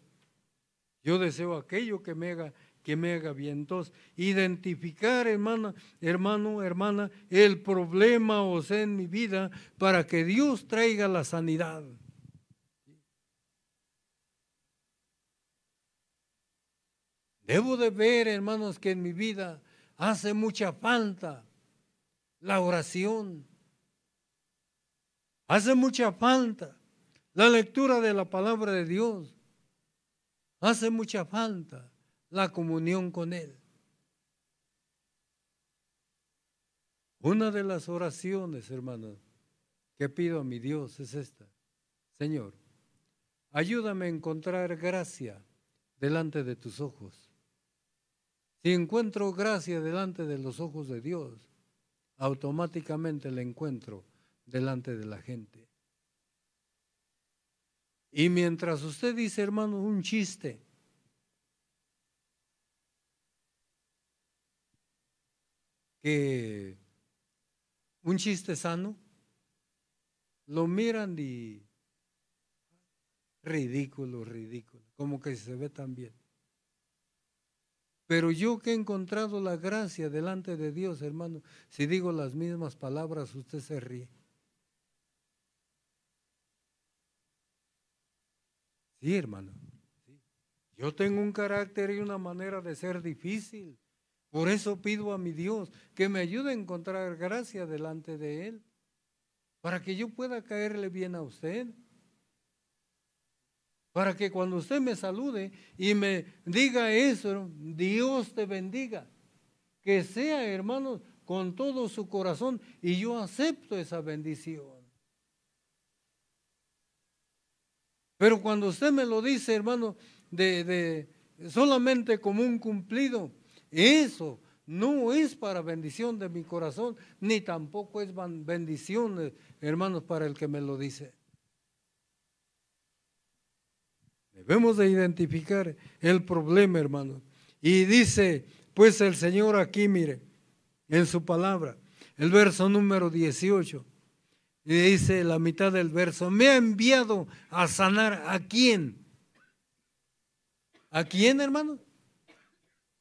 Yo deseo aquello que me haga, que me haga bien. Entonces, identificar, hermana, hermano, hermana, el problema o sea en mi vida para que Dios traiga la sanidad. Debo de ver, hermanos, que en mi vida hace mucha falta la oración. Hace mucha falta la lectura de la palabra de Dios. Hace mucha falta la comunión con Él. Una de las oraciones, hermanos, que pido a mi Dios es esta. Señor, ayúdame a encontrar gracia delante de tus ojos si encuentro gracia delante de los ojos de Dios, automáticamente la encuentro delante de la gente. Y mientras usted dice, hermano, un chiste, que un chiste sano, lo miran y ridículo, ridículo, como que se ve tan bien. Pero yo que he encontrado la gracia delante de Dios, hermano, si digo las mismas palabras, usted se ríe. Sí, hermano. Yo tengo un carácter y una manera de ser difícil. Por eso pido a mi Dios que me ayude a encontrar gracia delante de Él, para que yo pueda caerle bien a usted para que cuando usted me salude y me diga eso, Dios te bendiga. Que sea, hermanos, con todo su corazón y yo acepto esa bendición. Pero cuando usted me lo dice, hermano, de, de solamente como un cumplido, eso no es para bendición de mi corazón, ni tampoco es bendición, hermanos, para el que me lo dice. Debemos de identificar el problema, hermano. Y dice, pues el Señor aquí, mire, en su palabra, el verso número 18, y dice la mitad del verso, me ha enviado a sanar a quién. ¿A quién, hermano?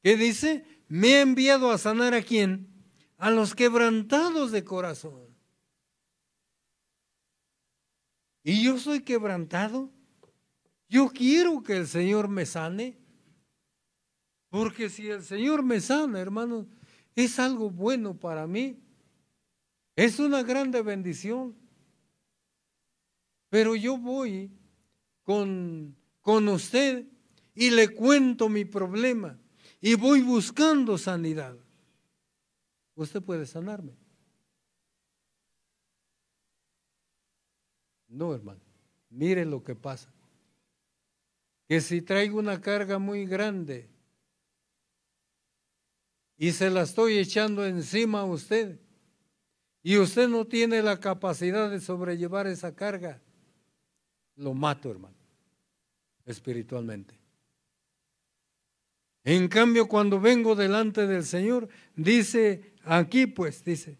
¿Qué dice? Me ha enviado a sanar a quién? A los quebrantados de corazón. ¿Y yo soy quebrantado? Yo quiero que el Señor me sane. Porque si el Señor me sana, hermanos, es algo bueno para mí. Es una grande bendición. Pero yo voy con, con usted y le cuento mi problema y voy buscando sanidad. Usted puede sanarme. No, hermano. Mire lo que pasa. Que si traigo una carga muy grande y se la estoy echando encima a usted y usted no tiene la capacidad de sobrellevar esa carga, lo mato, hermano, espiritualmente. En cambio, cuando vengo delante del Señor, dice aquí, pues, dice,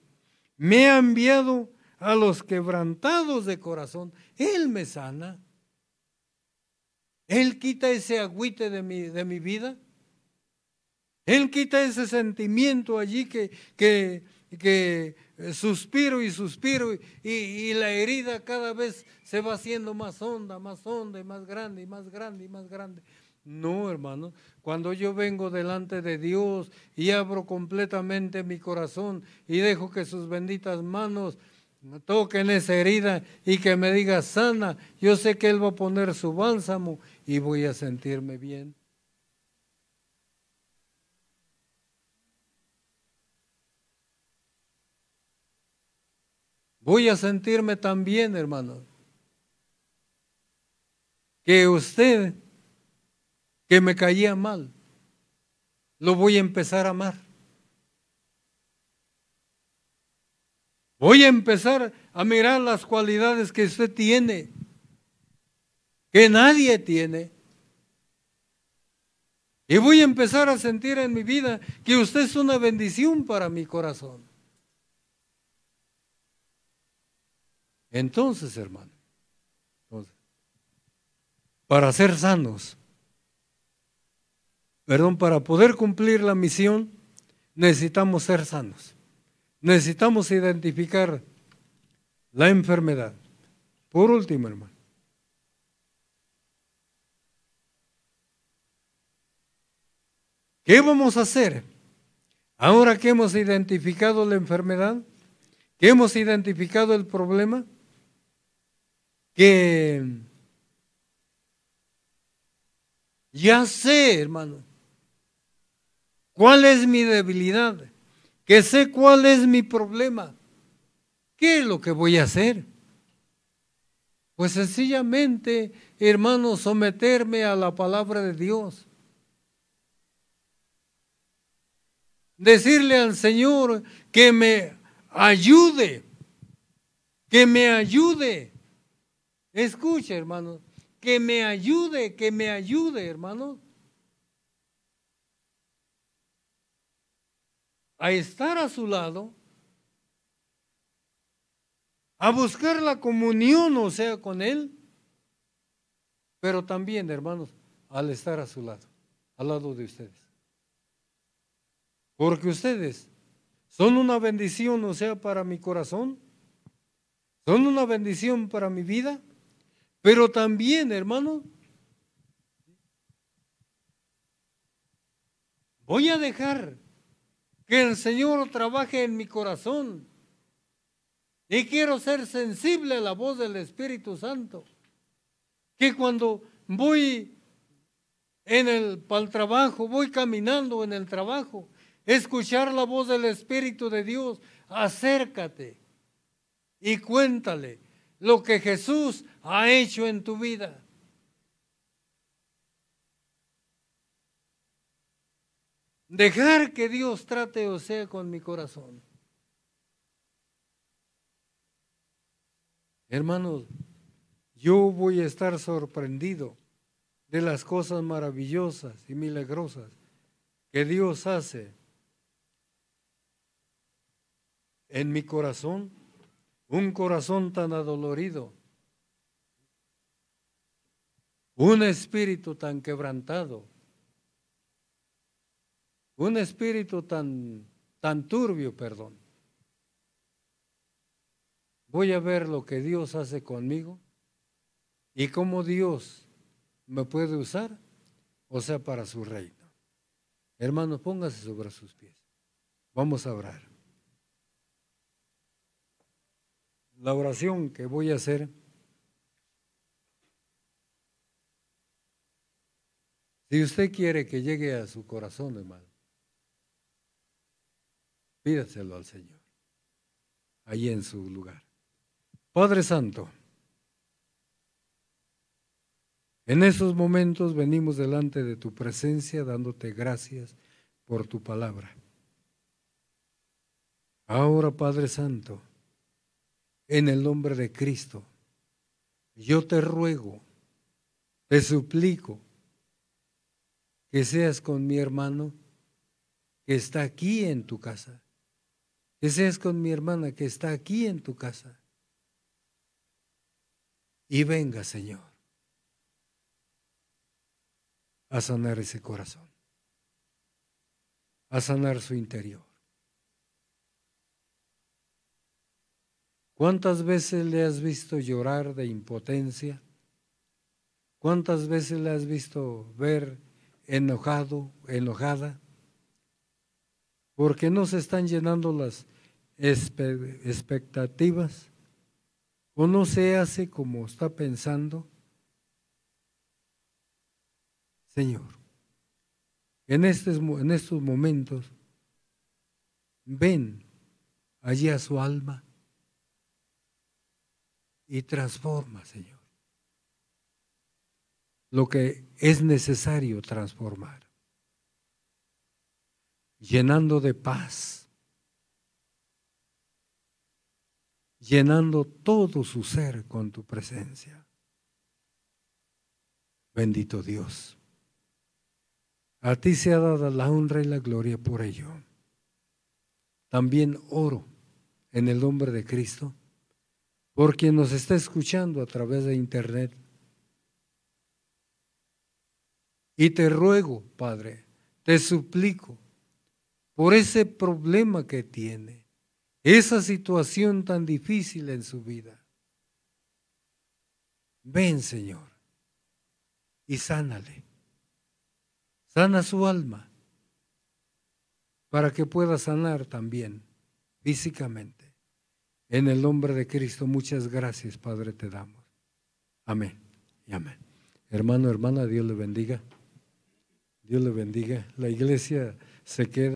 me ha enviado a los quebrantados de corazón. Él me sana. Él quita ese agüite de mi, de mi vida. Él quita ese sentimiento allí que, que, que suspiro y suspiro y, y la herida cada vez se va haciendo más honda, más honda y más grande y más grande y más grande. No, hermano, cuando yo vengo delante de Dios y abro completamente mi corazón y dejo que sus benditas manos toquen esa herida y que me diga sana, yo sé que Él va a poner su bálsamo y voy a sentirme bien. Voy a sentirme tan bien, hermano, que usted que me caía mal, lo voy a empezar a amar. Voy a empezar a mirar las cualidades que usted tiene, que nadie tiene. Y voy a empezar a sentir en mi vida que usted es una bendición para mi corazón. Entonces, hermano, para ser sanos, perdón, para poder cumplir la misión, necesitamos ser sanos. Necesitamos identificar la enfermedad. Por último, hermano. ¿Qué vamos a hacer? Ahora que hemos identificado la enfermedad, que hemos identificado el problema, que ya sé, hermano, cuál es mi debilidad, que sé cuál es mi problema. ¿Qué es lo que voy a hacer? Pues sencillamente, hermano, someterme a la palabra de Dios. Decirle al Señor que me ayude, que me ayude. Escuche, hermano, que me ayude, que me ayude, hermano. A estar a su lado, a buscar la comunión, o sea, con Él, pero también, hermanos, al estar a su lado, al lado de ustedes. Porque ustedes son una bendición, o sea, para mi corazón, son una bendición para mi vida, pero también, hermano, voy a dejar que el Señor trabaje en mi corazón. Y quiero ser sensible a la voz del Espíritu Santo. Que cuando voy en el, el trabajo, voy caminando en el trabajo, escuchar la voz del Espíritu de Dios, acércate y cuéntale lo que Jesús ha hecho en tu vida. Dejar que Dios trate o sea con mi corazón. Hermanos, yo voy a estar sorprendido de las cosas maravillosas y milagrosas que Dios hace en mi corazón, un corazón tan adolorido, un espíritu tan quebrantado, un espíritu tan, tan turbio, perdón. Voy a ver lo que Dios hace conmigo y cómo Dios me puede usar, o sea, para su reino. Hermanos, póngase sobre sus pies. Vamos a orar. La oración que voy a hacer Si usted quiere que llegue a su corazón, hermano, pídaselo al Señor, ahí en su lugar. Padre Santo, en esos momentos venimos delante de tu presencia dándote gracias por tu palabra. Ahora, Padre Santo, en el nombre de Cristo, yo te ruego, te suplico, que seas con mi hermano que está aquí en tu casa, que seas con mi hermana que está aquí en tu casa. Y venga, Señor, a sanar ese corazón, a sanar su interior. ¿Cuántas veces le has visto llorar de impotencia? ¿Cuántas veces le has visto ver enojado, enojada, porque no se están llenando las expectativas o no se hace como está pensando. Señor, en en estos momentos, ven allí a su alma y transforma, Señor lo que es necesario transformar, llenando de paz, llenando todo su ser con tu presencia. Bendito Dios. A ti se ha dado la honra y la gloria por ello. También oro en el nombre de Cristo por quien nos está escuchando a través de internet Y te ruego, Padre, te suplico, por ese problema que tiene, esa situación tan difícil en su vida. Ven, Señor, y sánale. Sana su alma para que pueda sanar también físicamente. En el nombre de Cristo, muchas gracias, Padre, te damos. Amén y amén. Hermano, hermana, Dios le bendiga. Dios le bendiga. La iglesia se queda.